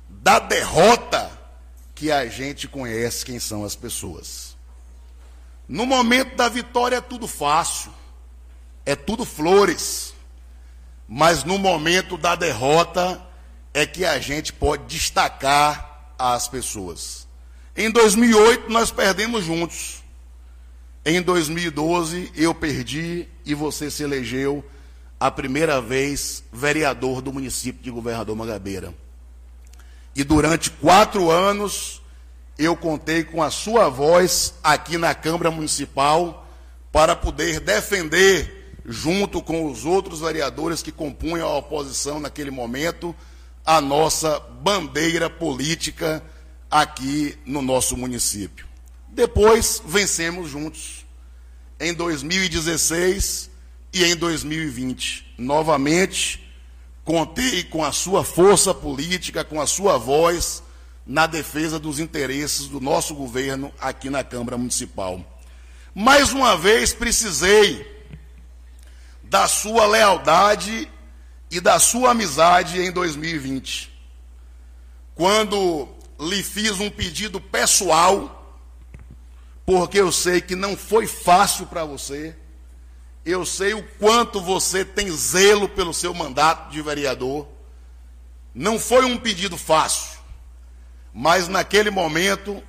da derrota que a gente conhece quem são as pessoas. No momento da vitória é tudo fácil, é tudo flores. Mas no momento da derrota é que a gente pode destacar as pessoas. Em 2008 nós perdemos juntos. Em 2012 eu perdi e você se elegeu a primeira vez vereador do município de Governador Magabeira. E durante quatro anos eu contei com a sua voz aqui na Câmara Municipal para poder defender, junto com os outros vereadores que compunham a oposição naquele momento, a nossa bandeira política aqui no nosso município. Depois vencemos juntos. Em 2016 e em 2020. Novamente, contei com a sua força política, com a sua voz na defesa dos interesses do nosso governo aqui na Câmara Municipal. Mais uma vez precisei da sua lealdade e da sua amizade em 2020. Quando lhe fiz um pedido pessoal, porque eu sei que não foi fácil para você, eu sei o quanto você tem zelo pelo seu mandato de vereador. Não foi um pedido fácil. Mas naquele momento,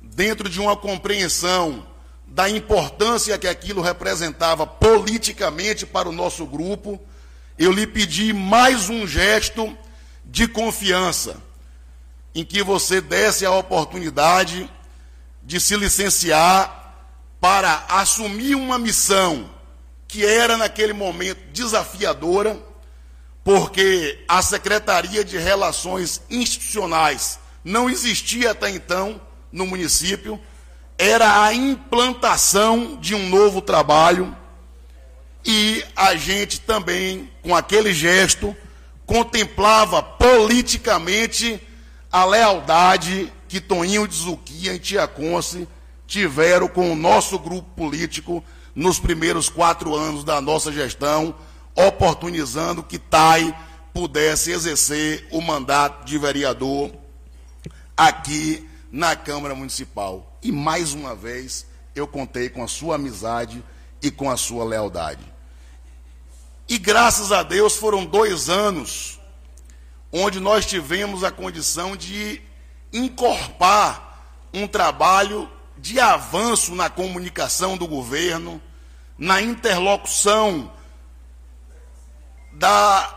dentro de uma compreensão da importância que aquilo representava politicamente para o nosso grupo, eu lhe pedi mais um gesto de confiança, em que você desse a oportunidade de se licenciar para assumir uma missão que era naquele momento desafiadora, porque a Secretaria de Relações Institucionais não existia até então no município, era a implantação de um novo trabalho e a gente também, com aquele gesto, contemplava politicamente a lealdade que Toninho de Zuquia e Tia Conce tiveram com o nosso grupo político nos primeiros quatro anos da nossa gestão, oportunizando que TAI pudesse exercer o mandato de vereador aqui na Câmara Municipal. E mais uma vez eu contei com a sua amizade e com a sua lealdade. E graças a Deus foram dois anos onde nós tivemos a condição de encorpar um trabalho de avanço na comunicação do governo, na interlocução da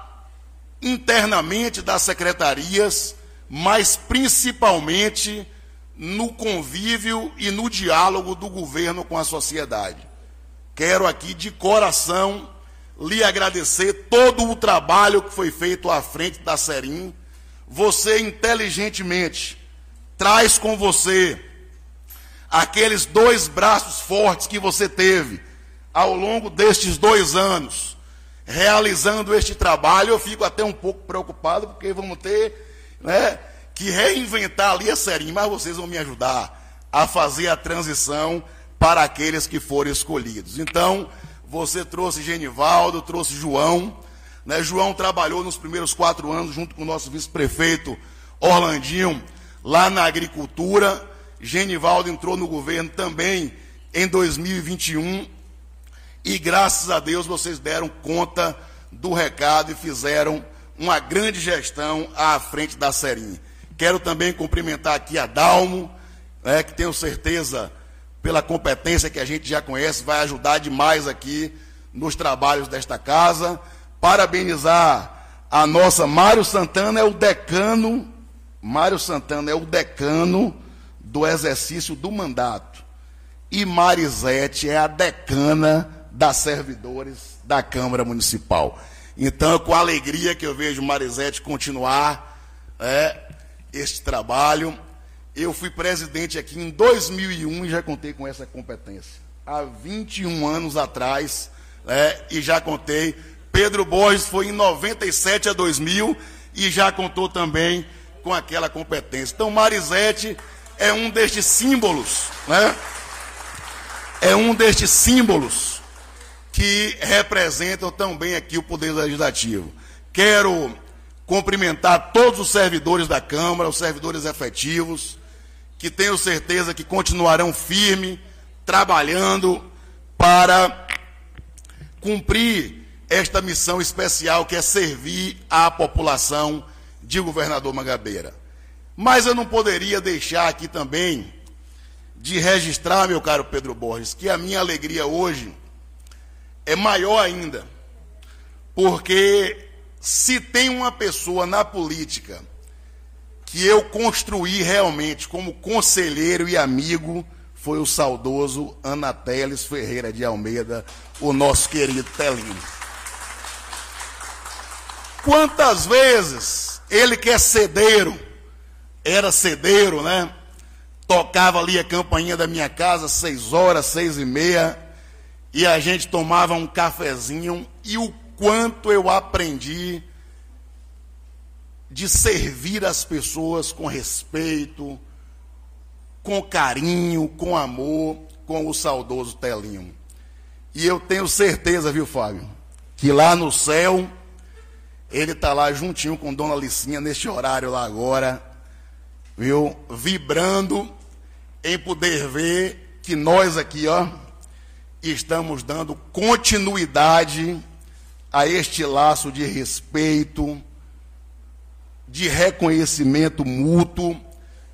internamente das secretarias, mas principalmente no convívio e no diálogo do governo com a sociedade. Quero aqui de coração lhe agradecer todo o trabalho que foi feito à frente da Serim. Você inteligentemente traz com você aqueles dois braços fortes que você teve ao longo destes dois anos, realizando este trabalho. Eu fico até um pouco preocupado, porque vamos ter né, que reinventar ali a série, mas vocês vão me ajudar a fazer a transição para aqueles que forem escolhidos. Então, você trouxe Genivaldo, trouxe João. Né? João trabalhou nos primeiros quatro anos junto com o nosso vice-prefeito Orlandinho, lá na agricultura. Genivaldo entrou no governo também em 2021. E graças a Deus vocês deram conta do recado e fizeram uma grande gestão à frente da Serinha. Quero também cumprimentar aqui a Dalmo, né, que tenho certeza, pela competência que a gente já conhece, vai ajudar demais aqui nos trabalhos desta casa. Parabenizar a nossa Mário Santana, é o decano, Mário Santana é o decano do exercício do mandato. E Marisete é a decana das servidores da Câmara Municipal. Então, com alegria que eu vejo Marisete continuar é, este trabalho. Eu fui presidente aqui em 2001 e já contei com essa competência. Há 21 anos atrás, é, e já contei. Pedro Borges foi em 97 a 2000 e já contou também com aquela competência. Então, Marisete é um destes símbolos, né? É um destes símbolos que representam também aqui o Poder Legislativo. Quero cumprimentar todos os servidores da Câmara, os servidores efetivos, que tenho certeza que continuarão firme, trabalhando para cumprir esta missão especial que é servir à população de Governador Mangabeira. Mas eu não poderia deixar aqui também de registrar, meu caro Pedro Borges, que a minha alegria hoje é maior ainda, porque se tem uma pessoa na política que eu construí realmente como conselheiro e amigo, foi o saudoso Anateles Ferreira de Almeida, o nosso querido Telinho. Quantas vezes ele que é cedeiro, era cedeiro, né? Tocava ali a campainha da minha casa, seis horas, seis e meia, e a gente tomava um cafezinho e o quanto eu aprendi de servir as pessoas com respeito, com carinho, com amor, com o saudoso Telinho. E eu tenho certeza, viu, Fábio, que lá no céu, ele está lá juntinho com Dona Licinha, neste horário lá agora, viu, vibrando em poder ver que nós aqui, ó, estamos dando continuidade a este laço de respeito, de reconhecimento mútuo,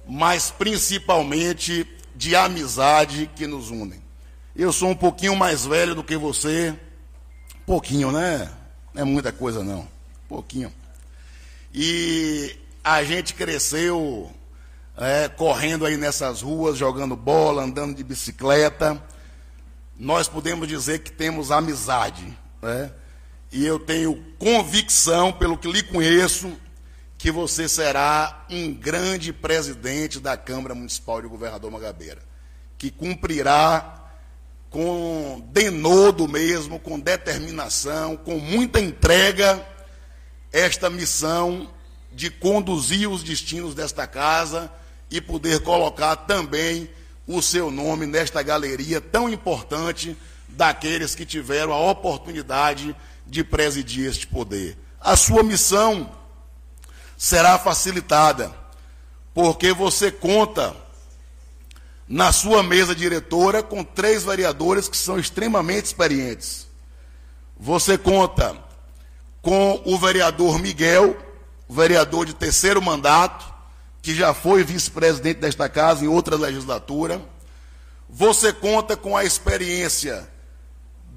mas principalmente de amizade que nos unem. Eu sou um pouquinho mais velho do que você, pouquinho, né? Não é muita coisa não, pouquinho. E a gente cresceu é, correndo aí nessas ruas, jogando bola, andando de bicicleta. Nós podemos dizer que temos amizade, né? E eu tenho convicção, pelo que lhe conheço, que você será um grande presidente da Câmara Municipal de Governador Magabeira, que cumprirá com denodo mesmo, com determinação, com muita entrega, esta missão de conduzir os destinos desta casa e poder colocar também o seu nome nesta galeria tão importante daqueles que tiveram a oportunidade de presidir este poder. A sua missão será facilitada, porque você conta na sua mesa diretora com três vereadores que são extremamente experientes. Você conta com o vereador Miguel, vereador de terceiro mandato, que já foi vice-presidente desta casa em outra legislatura. Você conta com a experiência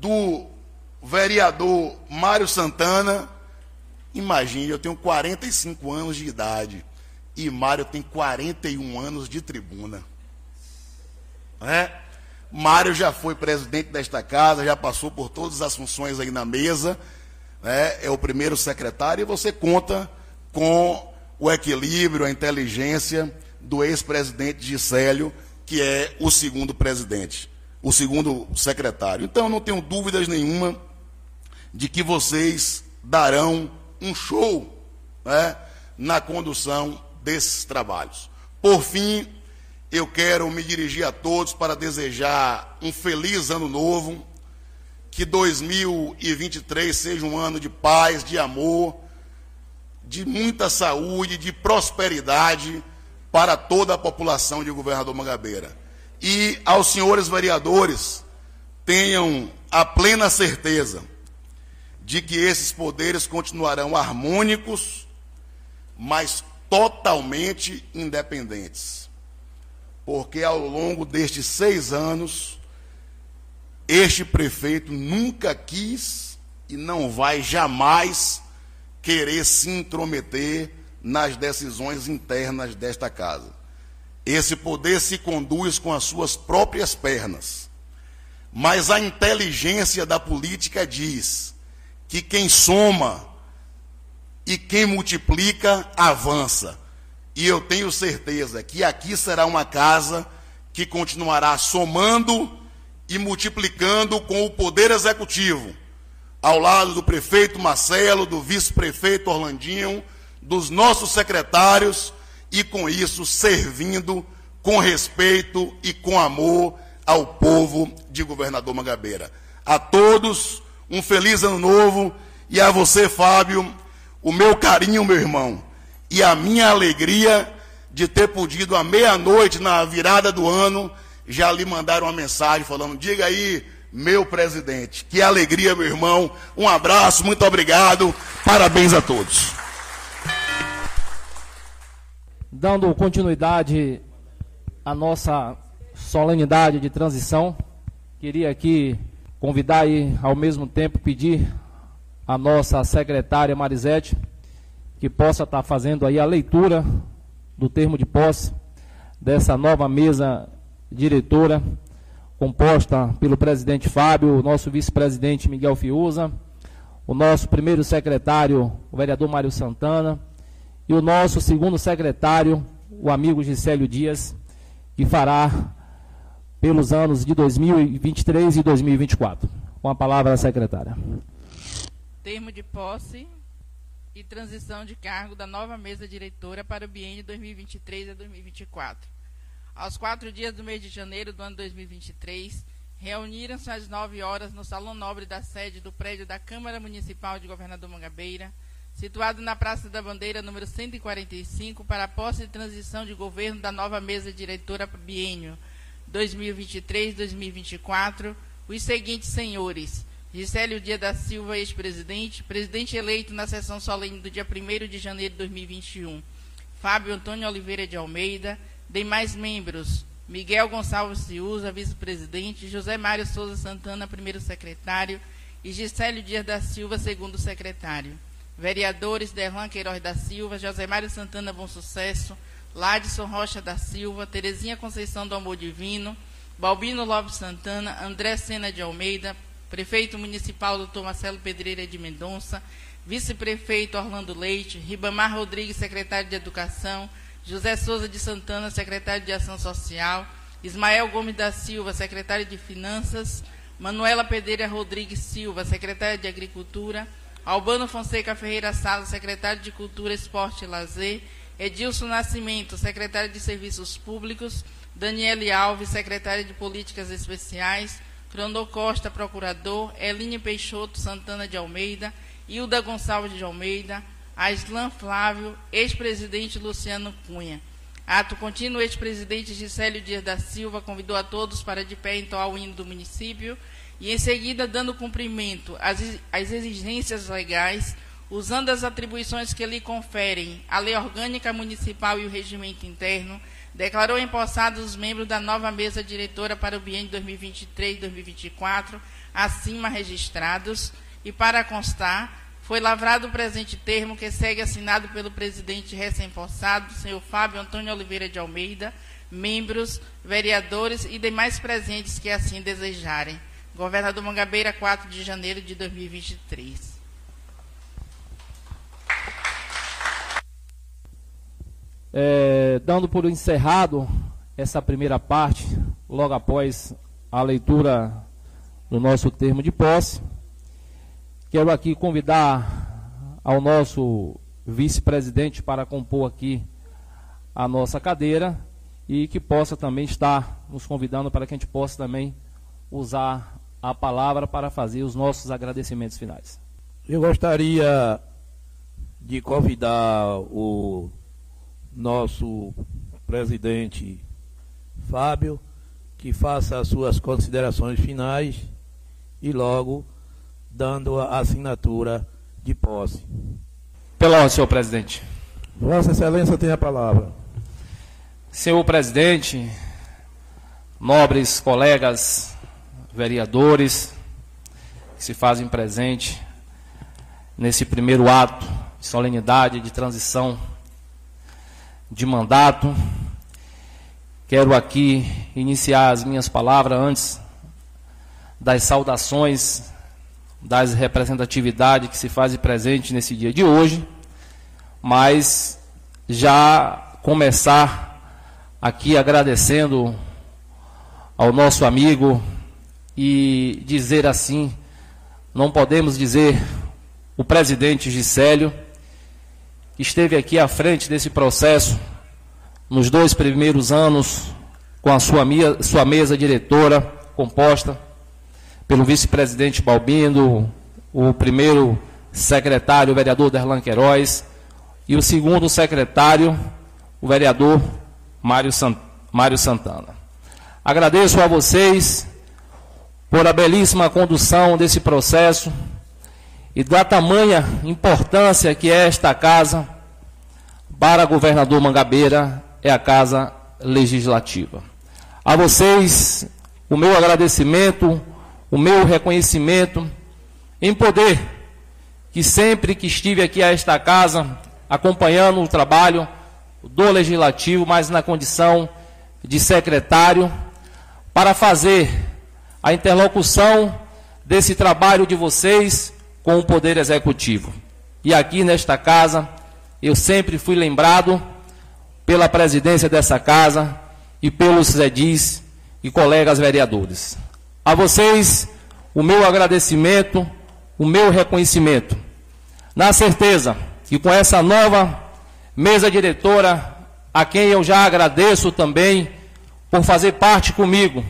do vereador Mário Santana, Imagine, eu tenho 45 anos de idade e Mário tem 41 anos de tribuna. É? Mário já foi presidente desta casa, já passou por todas as funções aí na mesa, né? é o primeiro secretário, e você conta com o equilíbrio, a inteligência do ex-presidente Gisélio, que é o segundo presidente, o segundo secretário. Então, não tenho dúvidas nenhuma de que vocês darão um show né, na condução desses trabalhos. Por fim, eu quero me dirigir a todos para desejar um feliz ano novo, que 2023 seja um ano de paz, de amor, de muita saúde, de prosperidade para toda a população de Governador Mangabeira. E aos senhores vereadores, tenham a plena certeza de que esses poderes continuarão harmônicos, mas totalmente independentes. Porque ao longo destes seis anos, este prefeito nunca quis e não vai jamais querer se intrometer nas decisões internas desta casa. Esse poder se conduz com as suas próprias pernas. Mas a inteligência da política diz que quem soma e quem multiplica avança. E eu tenho certeza que aqui será uma casa que continuará somando e multiplicando com o poder executivo, ao lado do prefeito Marcelo, do vice-prefeito Orlandinho, dos nossos secretários e com isso servindo com respeito e com amor ao povo de Governador Mangabeira. A todos um feliz ano novo e a você, Fábio, o meu carinho, meu irmão, e a minha alegria de ter podido à meia-noite, na virada do ano, já lhe mandar uma mensagem falando: diga aí, meu presidente, que alegria, meu irmão. Um abraço, muito obrigado, parabéns a todos. Dando continuidade à nossa solenidade de transição, queria aqui convidar e, ao mesmo tempo, pedir a nossa secretária Marisete que possa estar fazendo aí a leitura do termo de posse dessa nova mesa diretora, composta pelo presidente Fábio, o nosso vice-presidente Miguel Fiuza, o nosso primeiro secretário, o vereador Mário Santana, e o nosso segundo secretário, o amigo Gisélio Dias, que fará pelos anos de 2023 e 2024. Com a palavra a secretária. Termo de posse e transição de cargo da nova mesa diretora para o biênio 2023 a 2024. Aos quatro dias do mês de janeiro do ano 2023, reuniram-se às nove horas no Salão Nobre da sede do prédio da Câmara Municipal de Governador Mangabeira, situado na Praça da Bandeira, número 145, para a posse e transição de governo da nova mesa diretora para o biênio 2023-2024, os seguintes senhores: Gisélio Dia da Silva, ex-presidente, presidente eleito na sessão solene do dia 1 de janeiro de 2021, Fábio Antônio Oliveira de Almeida, demais membros: Miguel Gonçalves Ciuza, vice-presidente, José Mário Souza Santana, primeiro secretário, e Gisélio Dias da Silva, segundo secretário. Vereadores Derlan Queiroz da Silva, José Mário Santana Bom Sucesso, Ladson Rocha da Silva, Terezinha Conceição do Amor Divino, Balbino Lopes Santana, André Sena de Almeida, Prefeito Municipal Dr. Marcelo Pedreira de Mendonça, Vice-Prefeito Orlando Leite, Ribamar Rodrigues, Secretário de Educação, José Souza de Santana, Secretário de Ação Social, Ismael Gomes da Silva, Secretário de Finanças, Manuela Pedreira Rodrigues Silva, Secretária de Agricultura, Albano Fonseca Ferreira Sala, Secretário de Cultura, Esporte e Lazer, Edilson Nascimento, Secretário de Serviços Públicos, Daniele Alves, Secretária de Políticas Especiais, Frondô Costa, Procurador, Eline Peixoto Santana de Almeida, Hilda Gonçalves de Almeida, Aislan Flávio, ex-presidente Luciano Cunha. Ato contínuo, ex-presidente Gisélio Dias da Silva convidou a todos para de pé entoar o hino do município e, em seguida, dando cumprimento às exigências legais, usando as atribuições que lhe conferem a Lei Orgânica Municipal e o Regimento Interno, declarou empossados os membros da nova mesa diretora para o biênio 2023-2024, acima registrados, e para constar, foi lavrado o presente termo que segue assinado pelo presidente recém-possado, senhor Fábio Antônio Oliveira de Almeida, membros, vereadores e demais presentes que assim desejarem. Governador Mangabeira, 4 de janeiro de 2023. É, dando por encerrado essa primeira parte, logo após a leitura do nosso termo de posse, Quero aqui convidar ao nosso vice-presidente para compor aqui a nossa cadeira e que possa também estar nos convidando para que a gente possa também usar a palavra para fazer os nossos agradecimentos finais. Eu gostaria de convidar o nosso presidente Fábio que faça as suas considerações finais e logo dando a assinatura de posse. Pela ordem, senhor presidente. Vossa Excelência tem a palavra. Senhor presidente, nobres colegas vereadores que se fazem presente nesse primeiro ato de solenidade de transição de mandato. Quero aqui iniciar as minhas palavras antes das saudações das representatividades que se fazem presente nesse dia de hoje, mas já começar aqui agradecendo ao nosso amigo e dizer assim, não podemos dizer o presidente Gisélio, esteve aqui à frente desse processo nos dois primeiros anos com a sua, sua mesa diretora composta pelo vice-presidente Balbindo, o primeiro secretário, o vereador Derlan Queiroz, e o segundo secretário, o vereador Mário, Mário Santana. Agradeço a vocês por a belíssima condução desse processo e da tamanha importância que é esta casa para governador Mangabeira, é a casa legislativa. A vocês, o meu agradecimento o meu reconhecimento em poder que sempre que estive aqui a esta casa, acompanhando o trabalho do Legislativo, mas na condição de secretário, para fazer a interlocução desse trabalho de vocês com o Poder Executivo. E aqui nesta casa, eu sempre fui lembrado pela presidência dessa casa e pelos edis e colegas vereadores. A vocês, o meu agradecimento, o meu reconhecimento. Na certeza que com essa nova mesa diretora, a quem eu já agradeço também por fazer parte comigo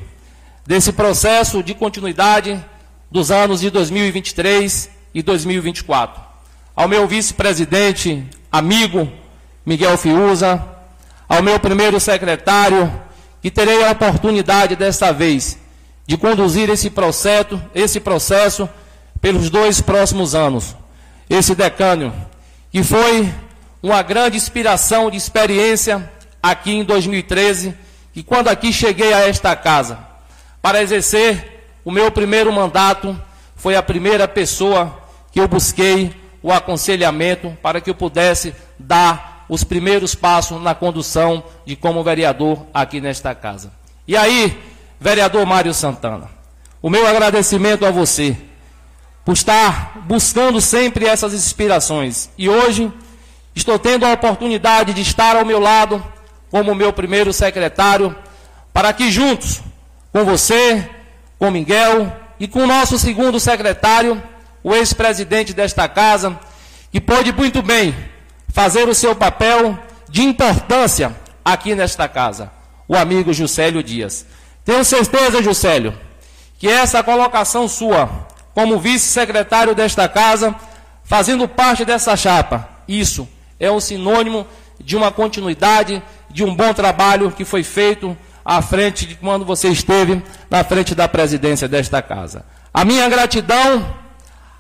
desse processo de continuidade dos anos de 2023 e 2024. Ao meu vice-presidente, amigo Miguel Fiuza, ao meu primeiro secretário, que terei a oportunidade desta vez de conduzir esse processo, esse processo pelos dois próximos anos. Esse decânio, que foi uma grande inspiração de experiência aqui em 2013, que quando aqui cheguei a esta casa para exercer o meu primeiro mandato, foi a primeira pessoa que eu busquei o aconselhamento para que eu pudesse dar os primeiros passos na condução de como vereador aqui nesta casa. E aí, vereador Mário Santana, o meu agradecimento a você por estar buscando sempre essas inspirações. E hoje estou tendo a oportunidade de estar ao meu lado como meu primeiro secretário, para que juntos com você, com Miguel e com o nosso segundo secretário, o ex-presidente desta casa, que pode muito bem fazer o seu papel de importância aqui nesta casa, o amigo Juscelio Dias. Tenho certeza, Juscelio, que essa colocação sua como vice-secretário desta casa, fazendo parte dessa chapa, isso é um sinônimo de uma continuidade, de um bom trabalho que foi feito à frente de quando você esteve na frente da presidência desta casa. A minha gratidão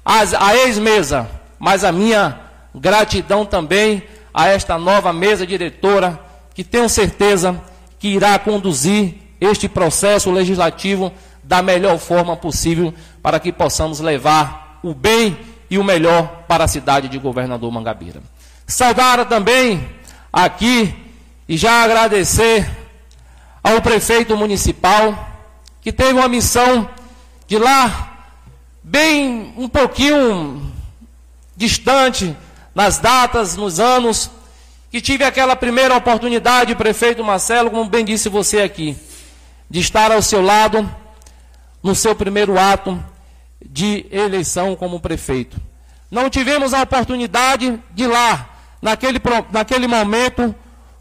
à ex-mesa, mas a minha gratidão também a esta nova mesa diretora, que tenho certeza que irá conduzir este processo legislativo da melhor forma possível para que possamos levar o bem e o melhor para a cidade de Governador Mangabeira. Saudar também aqui e já agradecer ao prefeito municipal que teve uma missão de lá bem um pouquinho distante nas datas, nos anos que tive aquela primeira oportunidade, prefeito Marcelo, como bem disse você aqui, de estar ao seu lado no seu primeiro ato de eleição como prefeito. Não tivemos a oportunidade de lá, naquele, naquele momento,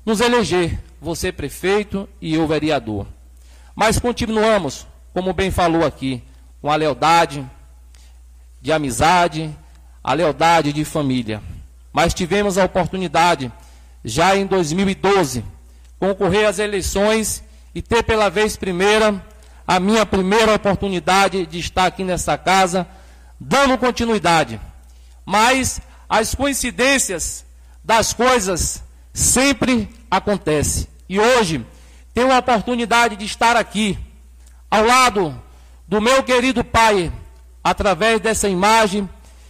nos eleger, você prefeito e eu vereador. Mas continuamos, como bem falou aqui, com a lealdade de amizade, a lealdade de família. Mas tivemos a oportunidade, já em 2012, concorrer às eleições e ter pela vez primeira a minha primeira oportunidade de estar aqui nessa casa, dando continuidade. Mas as coincidências das coisas sempre acontecem. E hoje tenho a oportunidade de estar aqui, ao lado do meu querido pai, através dessa imagem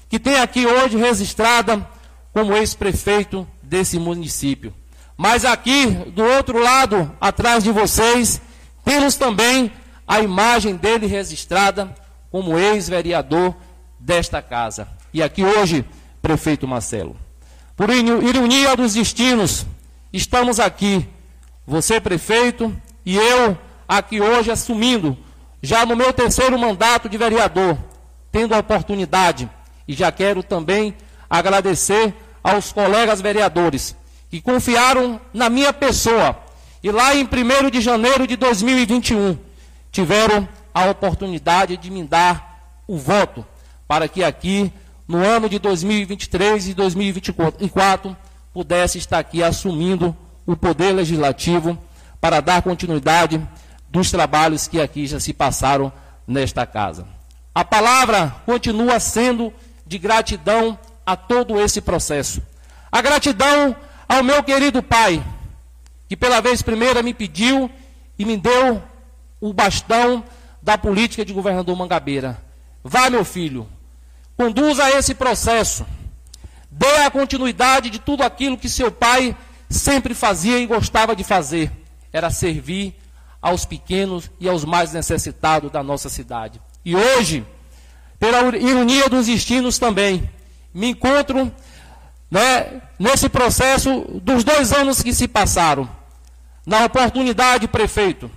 que tem aqui hoje registrada como ex-prefeito desse município. Mas aqui, do outro lado, atrás de vocês, temos também a imagem dele registrada como ex-vereador desta casa. E aqui hoje, prefeito Marcelo. Por ironia dos destinos, estamos aqui, você prefeito e eu aqui hoje assumindo, já no meu terceiro mandato de vereador, tendo a oportunidade, e já quero também agradecer aos colegas vereadores que confiaram na minha pessoa. E lá em 1 de janeiro de 2021, tiveram a oportunidade de me dar o voto para que aqui, no ano de 2023 e 2024, pudesse estar aqui assumindo o poder legislativo para dar continuidade dos trabalhos que aqui já se passaram nesta casa. A palavra continua sendo de gratidão a todo esse processo. A gratidão ao meu querido pai, que pela vez primeira me pediu e me deu o bastão da política de governador Mangabeira. Vá, meu filho, conduza esse processo. Dê a continuidade de tudo aquilo que seu pai sempre fazia e gostava de fazer. Era servir aos pequenos e aos mais necessitados da nossa cidade. E hoje, pela ironia dos destinos também, me encontro né, nesse processo dos dois anos que se passaram. Na oportunidade, prefeito,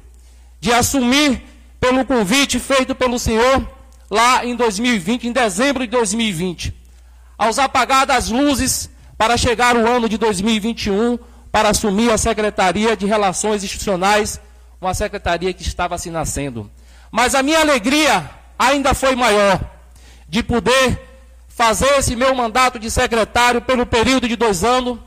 de assumir pelo convite feito pelo senhor lá em 2020, em dezembro de 2020, aos apagar das luzes para chegar o ano de 2021 para assumir a Secretaria de Relações Institucionais, uma secretaria que estava se nascendo. Mas a minha alegria ainda foi maior de poder fazer esse meu mandato de secretário pelo período de dois anos,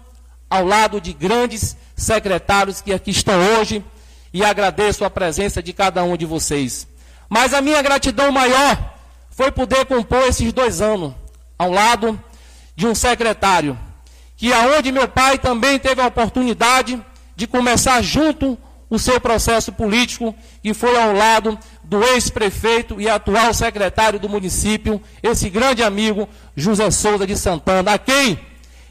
ao lado de grandes secretários que aqui estão hoje, e agradeço a presença de cada um de vocês. Mas a minha gratidão maior foi poder compor esses dois anos ao lado de um secretário, que aonde meu pai também teve a oportunidade de começar junto o seu processo político, que foi ao lado do ex-prefeito e atual secretário do município, esse grande amigo José Souza de Santana, a quem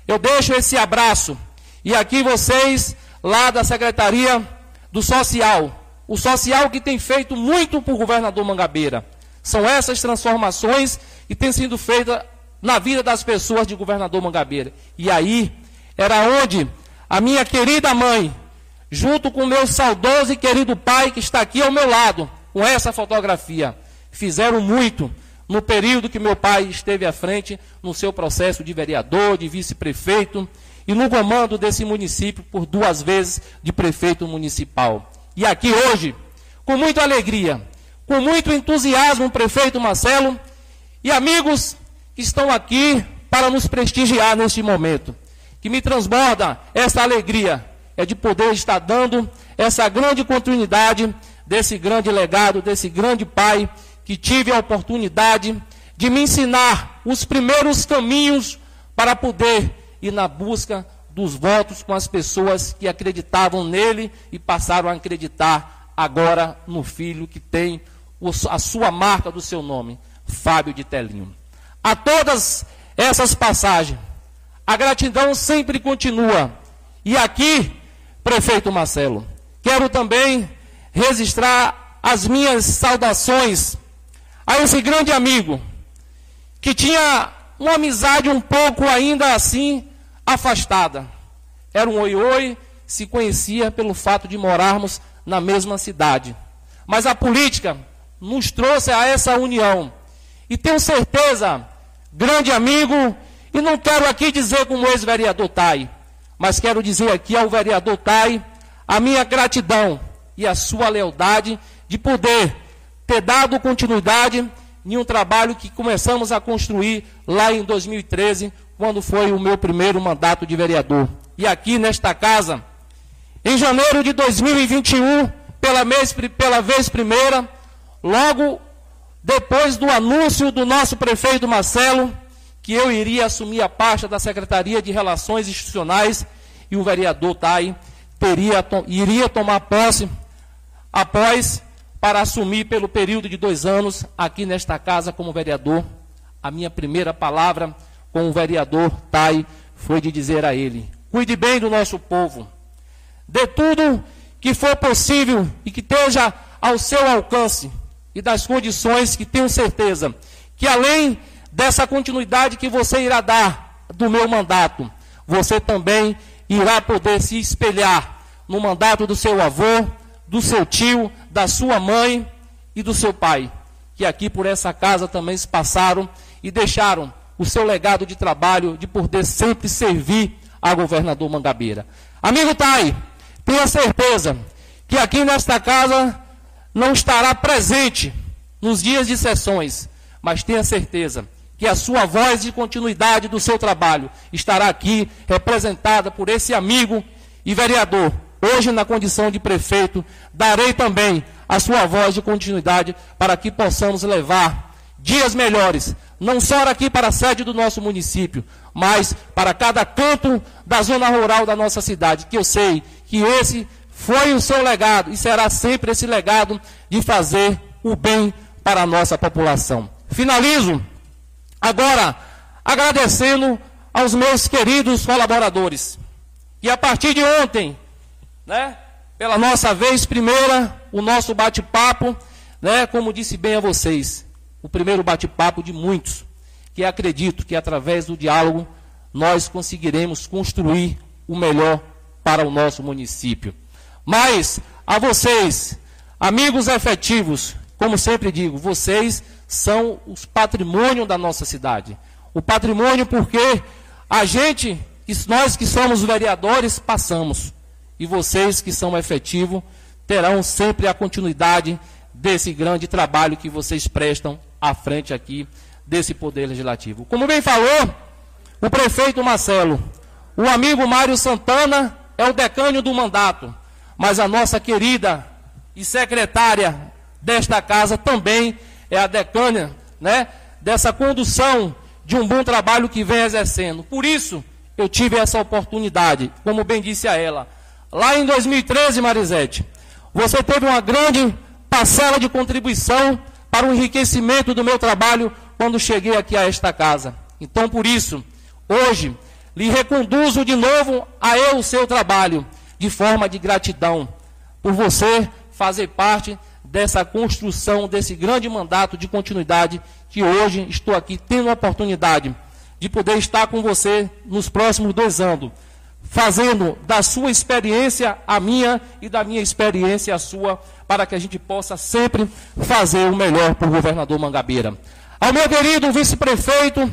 eu deixo esse abraço. E aqui vocês, lá da Secretaria do Social, o social que tem feito muito para o governador Mangabeira. São essas transformações que têm sido feitas na vida das pessoas de governador Mangabeira. E aí era onde a minha querida mãe, junto com meu saudoso e querido pai, que está aqui ao meu lado, com essa fotografia, fizeram muito no período que meu pai esteve à frente no seu processo de vereador, de vice-prefeito e no comando desse município por duas vezes de prefeito municipal. E aqui hoje, com muita alegria, com muito entusiasmo, o prefeito Marcelo e amigos que estão aqui para nos prestigiar neste momento. Que me transborda essa alegria é de poder estar dando essa grande continuidade desse grande legado, desse grande pai que tive a oportunidade de me ensinar os primeiros caminhos para poder ir na busca dos votos com as pessoas que acreditavam nele e passaram a acreditar agora no filho que tem a sua marca do seu nome, Fábio de Telinho. A todas essas passagens, a gratidão sempre continua. E aqui, prefeito Marcelo, quero também registrar as minhas saudações a esse grande amigo que tinha uma amizade um pouco ainda assim afastada. Era um oi-oi, se conhecia pelo fato de morarmos na mesma cidade. Mas a política nos trouxe a essa união. E tenho certeza, grande amigo, e não quero aqui dizer como ex-vereador Tai, mas quero dizer aqui ao vereador Tai a minha gratidão e a sua lealdade de poder ter dado continuidade em um trabalho que começamos a construir lá em 2013, quando foi o meu primeiro mandato de vereador. E aqui nesta casa, em janeiro de 2021, pela, mês, pela vez primeira, logo depois do anúncio do nosso prefeito Marcelo, que eu iria assumir a pasta da Secretaria de Relações Institucionais e o vereador Tai teria, iria tomar posse após para assumir pelo período de dois anos aqui nesta casa como vereador. A minha primeira palavra com o vereador Tai foi de dizer a ele: cuide bem do nosso povo, dê tudo que for possível e que esteja ao seu alcance e das condições que tenho certeza que além dessa continuidade que você irá dar do meu mandato, você também irá poder se espelhar no mandato do seu avô, do seu tio, da sua mãe e do seu pai, que aqui por essa casa também se passaram e deixaram o seu legado de trabalho de poder sempre servir a governador Mangabeira. Amigo Tai, tenha certeza que aqui nesta casa não estará presente nos dias de sessões, mas tenha certeza que a sua voz de continuidade do seu trabalho estará aqui representada por esse amigo e vereador Hoje, na condição de prefeito, darei também a sua voz de continuidade para que possamos levar dias melhores, não só aqui para a sede do nosso município, mas para cada canto da zona rural da nossa cidade, que eu sei que esse foi o seu legado e será sempre esse legado de fazer o bem para a nossa população. Finalizo agora agradecendo aos meus queridos colaboradores, que a partir de ontem né? Pela nossa vez primeira, o nosso bate-papo, né? Como disse bem a vocês, o primeiro bate-papo de muitos, que acredito que através do diálogo nós conseguiremos construir o melhor para o nosso município. Mas a vocês, amigos efetivos, como sempre digo, vocês são os patrimônio da nossa cidade. O patrimônio porque a gente, nós que somos vereadores, passamos. E vocês que são efetivos terão sempre a continuidade desse grande trabalho que vocês prestam à frente aqui desse Poder Legislativo. Como bem falou o prefeito Marcelo, o amigo Mário Santana é o decânio do mandato, mas a nossa querida e secretária desta casa também é a decânia né, dessa condução de um bom trabalho que vem exercendo. Por isso, eu tive essa oportunidade, como bem disse a ela, Lá em 2013, Marisete, Você teve uma grande parcela de contribuição para o enriquecimento do meu trabalho quando cheguei aqui a esta casa. Então, por isso, hoje, lhe reconduzo de novo a eu o seu trabalho, de forma de gratidão, por você fazer parte dessa construção, desse grande mandato de continuidade que hoje estou aqui tendo a oportunidade de poder estar com você nos próximos dois anos, fazendo da sua experiência a minha e da minha experiência a sua, para que a gente possa sempre fazer o melhor para o governador Mangabeira. Ao meu querido vice-prefeito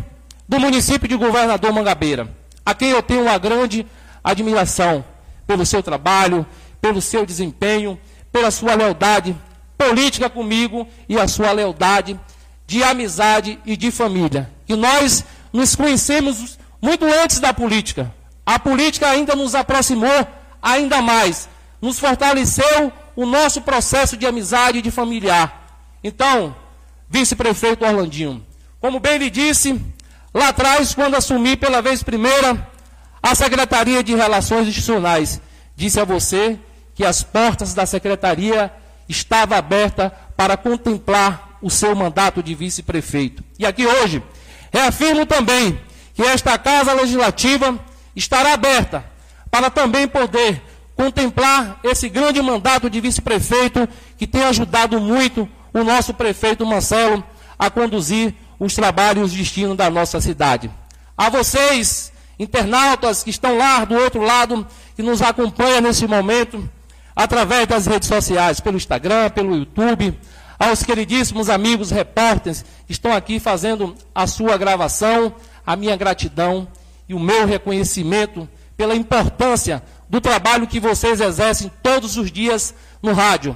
do município de Governador Mangabeira, a quem eu tenho uma grande admiração pelo seu trabalho, pelo seu desempenho, pela sua lealdade política comigo e a sua lealdade de amizade e de família. Que nós nos conhecemos muito antes da política. A política ainda nos aproximou ainda mais, nos fortaleceu o nosso processo de amizade e de familiar. Então, vice-prefeito Orlandinho, como bem lhe disse, lá atrás, quando assumi pela vez primeira a Secretaria de Relações Institucionais, disse a você que as portas da secretaria estavam abertas para contemplar o seu mandato de vice-prefeito. E aqui hoje, reafirmo também que esta Casa Legislativa estará aberta para também poder contemplar esse grande mandato de vice-prefeito que tem ajudado muito o nosso prefeito Marcelo a conduzir os trabalhos de destino da nossa cidade. A vocês, internautas que estão lá do outro lado, que nos acompanham nesse momento, através das redes sociais, pelo Instagram, pelo YouTube, aos queridíssimos amigos repórteres que estão aqui fazendo a sua gravação, a minha gratidão e o meu reconhecimento pela importância do trabalho que vocês exercem todos os dias no rádio,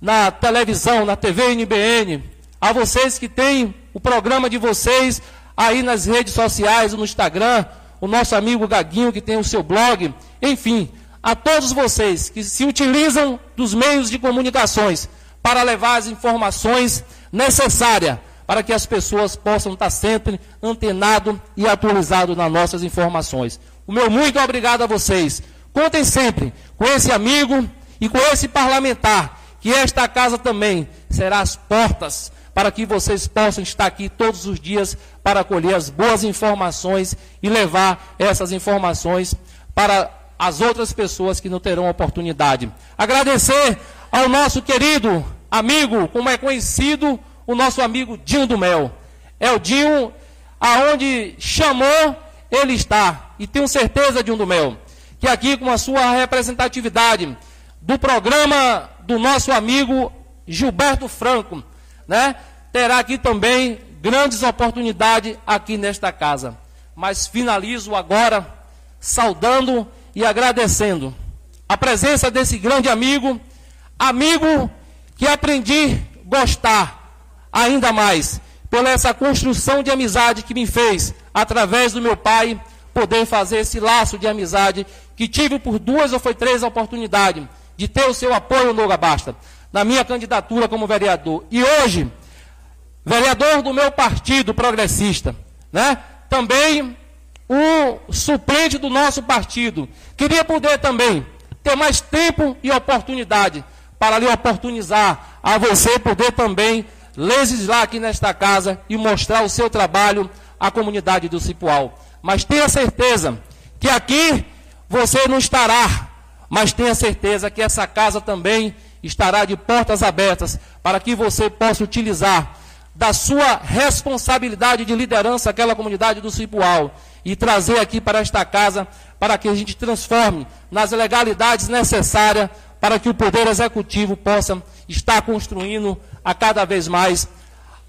na televisão, na TV NBN, a vocês que têm o programa de vocês aí nas redes sociais, no Instagram, o nosso amigo Gaguinho que tem o seu blog, enfim, a todos vocês que se utilizam dos meios de comunicações para levar as informações necessárias para que as pessoas possam estar sempre antenado e atualizado nas nossas informações. O meu muito obrigado a vocês. Contem sempre com esse amigo e com esse parlamentar, que esta casa também será as portas para que vocês possam estar aqui todos os dias para colher as boas informações e levar essas informações para as outras pessoas que não terão oportunidade. Agradecer ao nosso querido amigo, como é conhecido, o nosso amigo Dinho do Mel. É o Dinho, aonde chamou, ele está. E tenho certeza, Dinho do Mel, que aqui com a sua representatividade do programa do nosso amigo Gilberto Franco, né, terá aqui também grandes oportunidades aqui nesta casa. Mas finalizo agora saudando e agradecendo a presença desse grande amigo, amigo que aprendi gostar ainda mais pela essa construção de amizade que me fez, através do meu pai, poder fazer esse laço de amizade que tive por duas ou foi três oportunidades de ter o seu apoio no Basta, na minha candidatura como vereador. E hoje, vereador do meu partido progressista, né? Também o suplente do nosso partido. Queria poder também ter mais tempo e oportunidade para lhe oportunizar a você poder também legislar aqui nesta casa e mostrar o seu trabalho à comunidade do Cipual. Mas tenha certeza que aqui você não estará, mas tenha certeza que essa casa também estará de portas abertas para que você possa utilizar da sua responsabilidade de liderança aquela comunidade do Cipual e trazer aqui para esta casa para que a gente transforme nas legalidades necessárias para que o Poder Executivo possa estar construindo a cada vez mais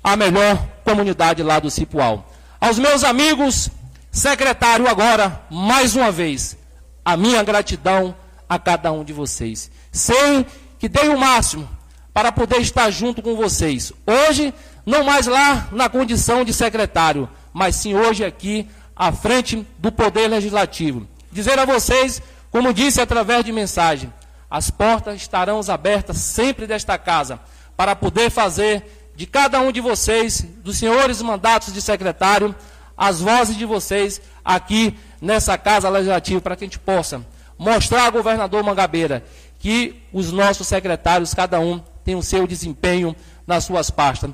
a melhor comunidade lá do Cipual. Aos meus amigos, secretário, agora, mais uma vez, a minha gratidão a cada um de vocês. Sei que dei o máximo para poder estar junto com vocês. Hoje, não mais lá na condição de secretário, mas sim hoje aqui à frente do Poder Legislativo. Dizer a vocês, como disse através de mensagem, as portas estarão abertas sempre desta casa para poder fazer de cada um de vocês, dos senhores mandatos de secretário, as vozes de vocês aqui nessa casa legislativa, para que a gente possa mostrar ao governador Mangabeira que os nossos secretários, cada um, tem o seu desempenho nas suas pastas,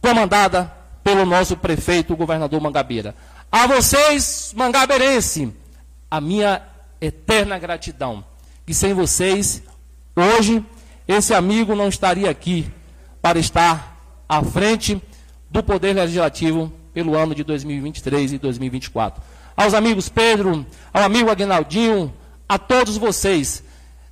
comandada pelo nosso prefeito, o governador Mangabeira. A vocês, mangabeirense, a minha eterna gratidão. E sem vocês, hoje, esse amigo não estaria aqui para estar à frente do Poder Legislativo pelo ano de 2023 e 2024. Aos amigos Pedro, ao amigo Aguinaldinho, a todos vocês,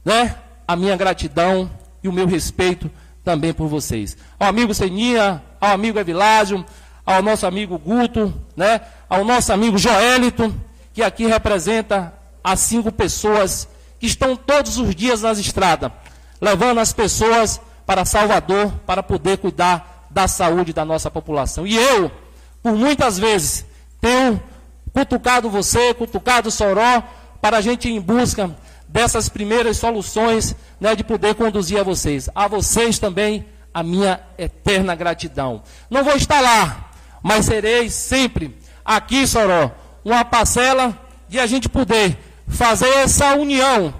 né? A minha gratidão e o meu respeito também por vocês. Ao amigo Seninha, ao amigo Evilásio, ao nosso amigo Guto, né? Ao nosso amigo Joelito, que aqui representa as cinco pessoas que estão todos os dias nas estradas, levando as pessoas para Salvador para poder cuidar da saúde da nossa população. E eu, por muitas vezes, tenho cutucado você, cutucado Soró, para a gente ir em busca dessas primeiras soluções né, de poder conduzir a vocês. A vocês também a minha eterna gratidão. Não vou estar lá, mas serei sempre aqui, Soró, uma parcela de a gente poder fazer essa união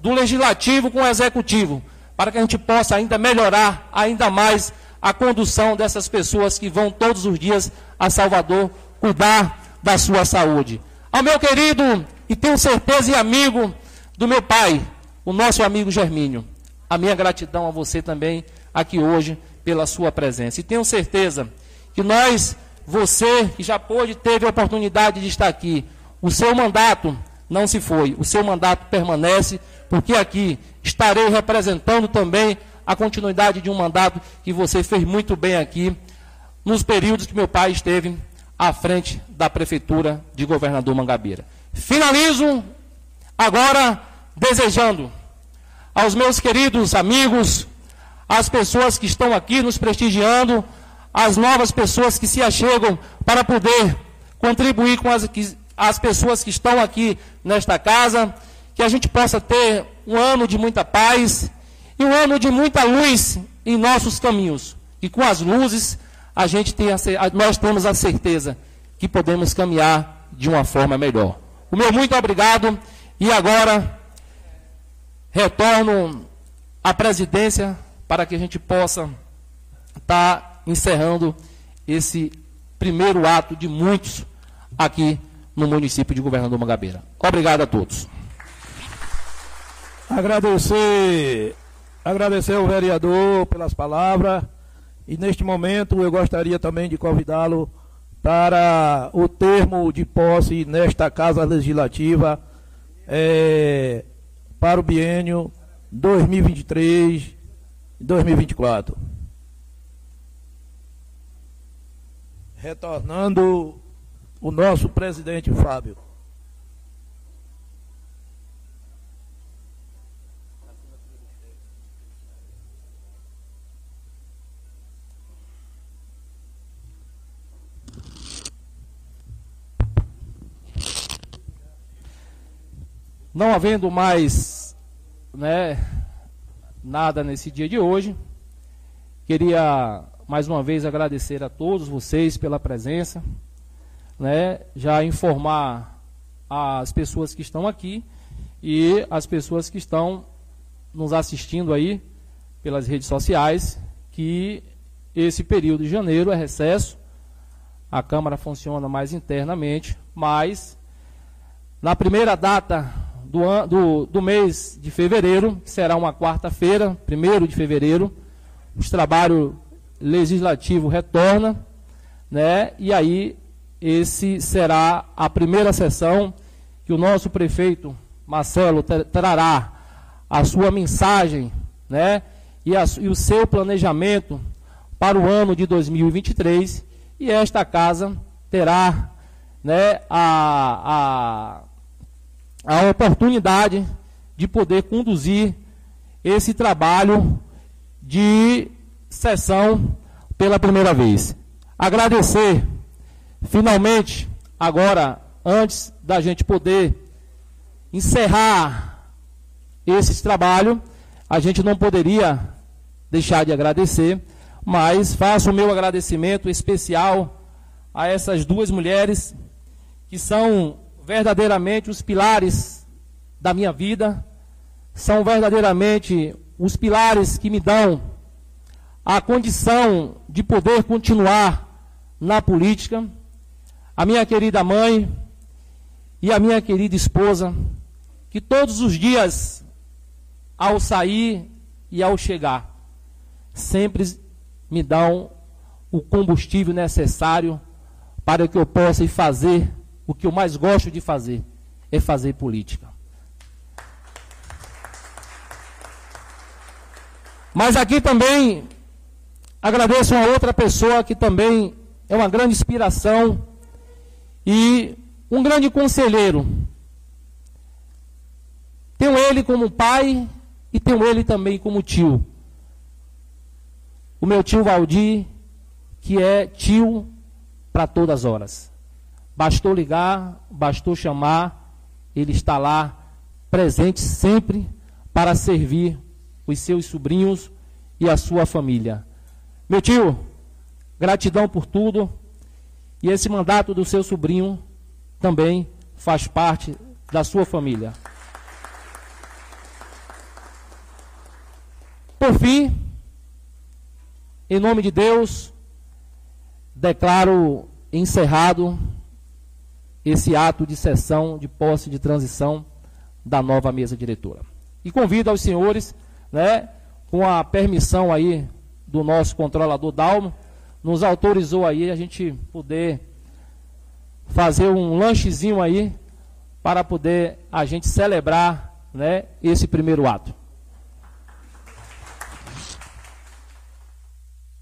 do legislativo com o executivo, para que a gente possa ainda melhorar ainda mais a condução dessas pessoas que vão todos os dias a Salvador cuidar da sua saúde. Ao meu querido e tenho certeza e amigo do meu pai, o nosso amigo Germínio, a minha gratidão a você também aqui hoje pela sua presença. E tenho certeza que nós, você que já pôde, teve a oportunidade de estar aqui, o seu mandato não se foi, o seu mandato permanece, porque aqui estarei representando também a continuidade de um mandato que você fez muito bem aqui, nos períodos que meu pai esteve à frente da prefeitura de governador Mangabeira. Finalizo agora desejando aos meus queridos amigos, às pessoas que estão aqui nos prestigiando, às novas pessoas que se achegam para poder contribuir com as, as pessoas que estão aqui nesta casa, que a gente possa ter um ano de muita paz e um ano de muita luz em nossos caminhos. E com as luzes, a gente tem a, nós temos a certeza que podemos caminhar de uma forma melhor. O meu muito obrigado e agora retorno à presidência para que a gente possa estar tá encerrando esse primeiro ato de muitos aqui no município de Governador Mangabeira. Obrigado a todos. Agradecer, agradecer ao vereador pelas palavras e neste momento eu gostaria também de convidá-lo para o termo de posse nesta Casa Legislativa é, para o biênio 2023-2024. Retornando o nosso presidente Fábio. Não havendo mais né, nada nesse dia de hoje, queria mais uma vez agradecer a todos vocês pela presença, né, já informar as pessoas que estão aqui e as pessoas que estão nos assistindo aí pelas redes sociais que esse período de janeiro é recesso, a Câmara funciona mais internamente, mas na primeira data do, do, do mês de fevereiro, que será uma quarta-feira, 1 de fevereiro, os trabalhos legislativo retorna, né? E aí esse será a primeira sessão que o nosso prefeito Marcelo trará a sua mensagem, né? E, a, e o seu planejamento para o ano de 2023 e esta casa terá, né? A, a oportunidade de poder conduzir esse trabalho de sessão pela primeira vez. Agradecer, finalmente, agora, antes da gente poder encerrar esse trabalho, a gente não poderia deixar de agradecer, mas faço o meu agradecimento especial a essas duas mulheres que são verdadeiramente os pilares da minha vida, são verdadeiramente os pilares que me dão a condição de poder continuar na política. A minha querida mãe e a minha querida esposa, que todos os dias, ao sair e ao chegar, sempre me dão o combustível necessário para que eu possa fazer o que eu mais gosto de fazer, é fazer política. Mas aqui também agradeço uma outra pessoa que também é uma grande inspiração e um grande conselheiro. Tenho ele como pai e tenho ele também como tio. O meu tio Valdir, que é tio para todas as horas. Bastou ligar, bastou chamar, ele está lá, presente sempre para servir os seus sobrinhos e a sua família. Meu tio, gratidão por tudo. E esse mandato do seu sobrinho também faz parte da sua família. Por fim, em nome de Deus, declaro encerrado esse ato de sessão de posse de transição da nova mesa diretora. E convido aos senhores, né, com a permissão aí do nosso controlador Dalmo, nos autorizou aí a gente poder fazer um lanchezinho aí para poder a gente celebrar, né, esse primeiro ato.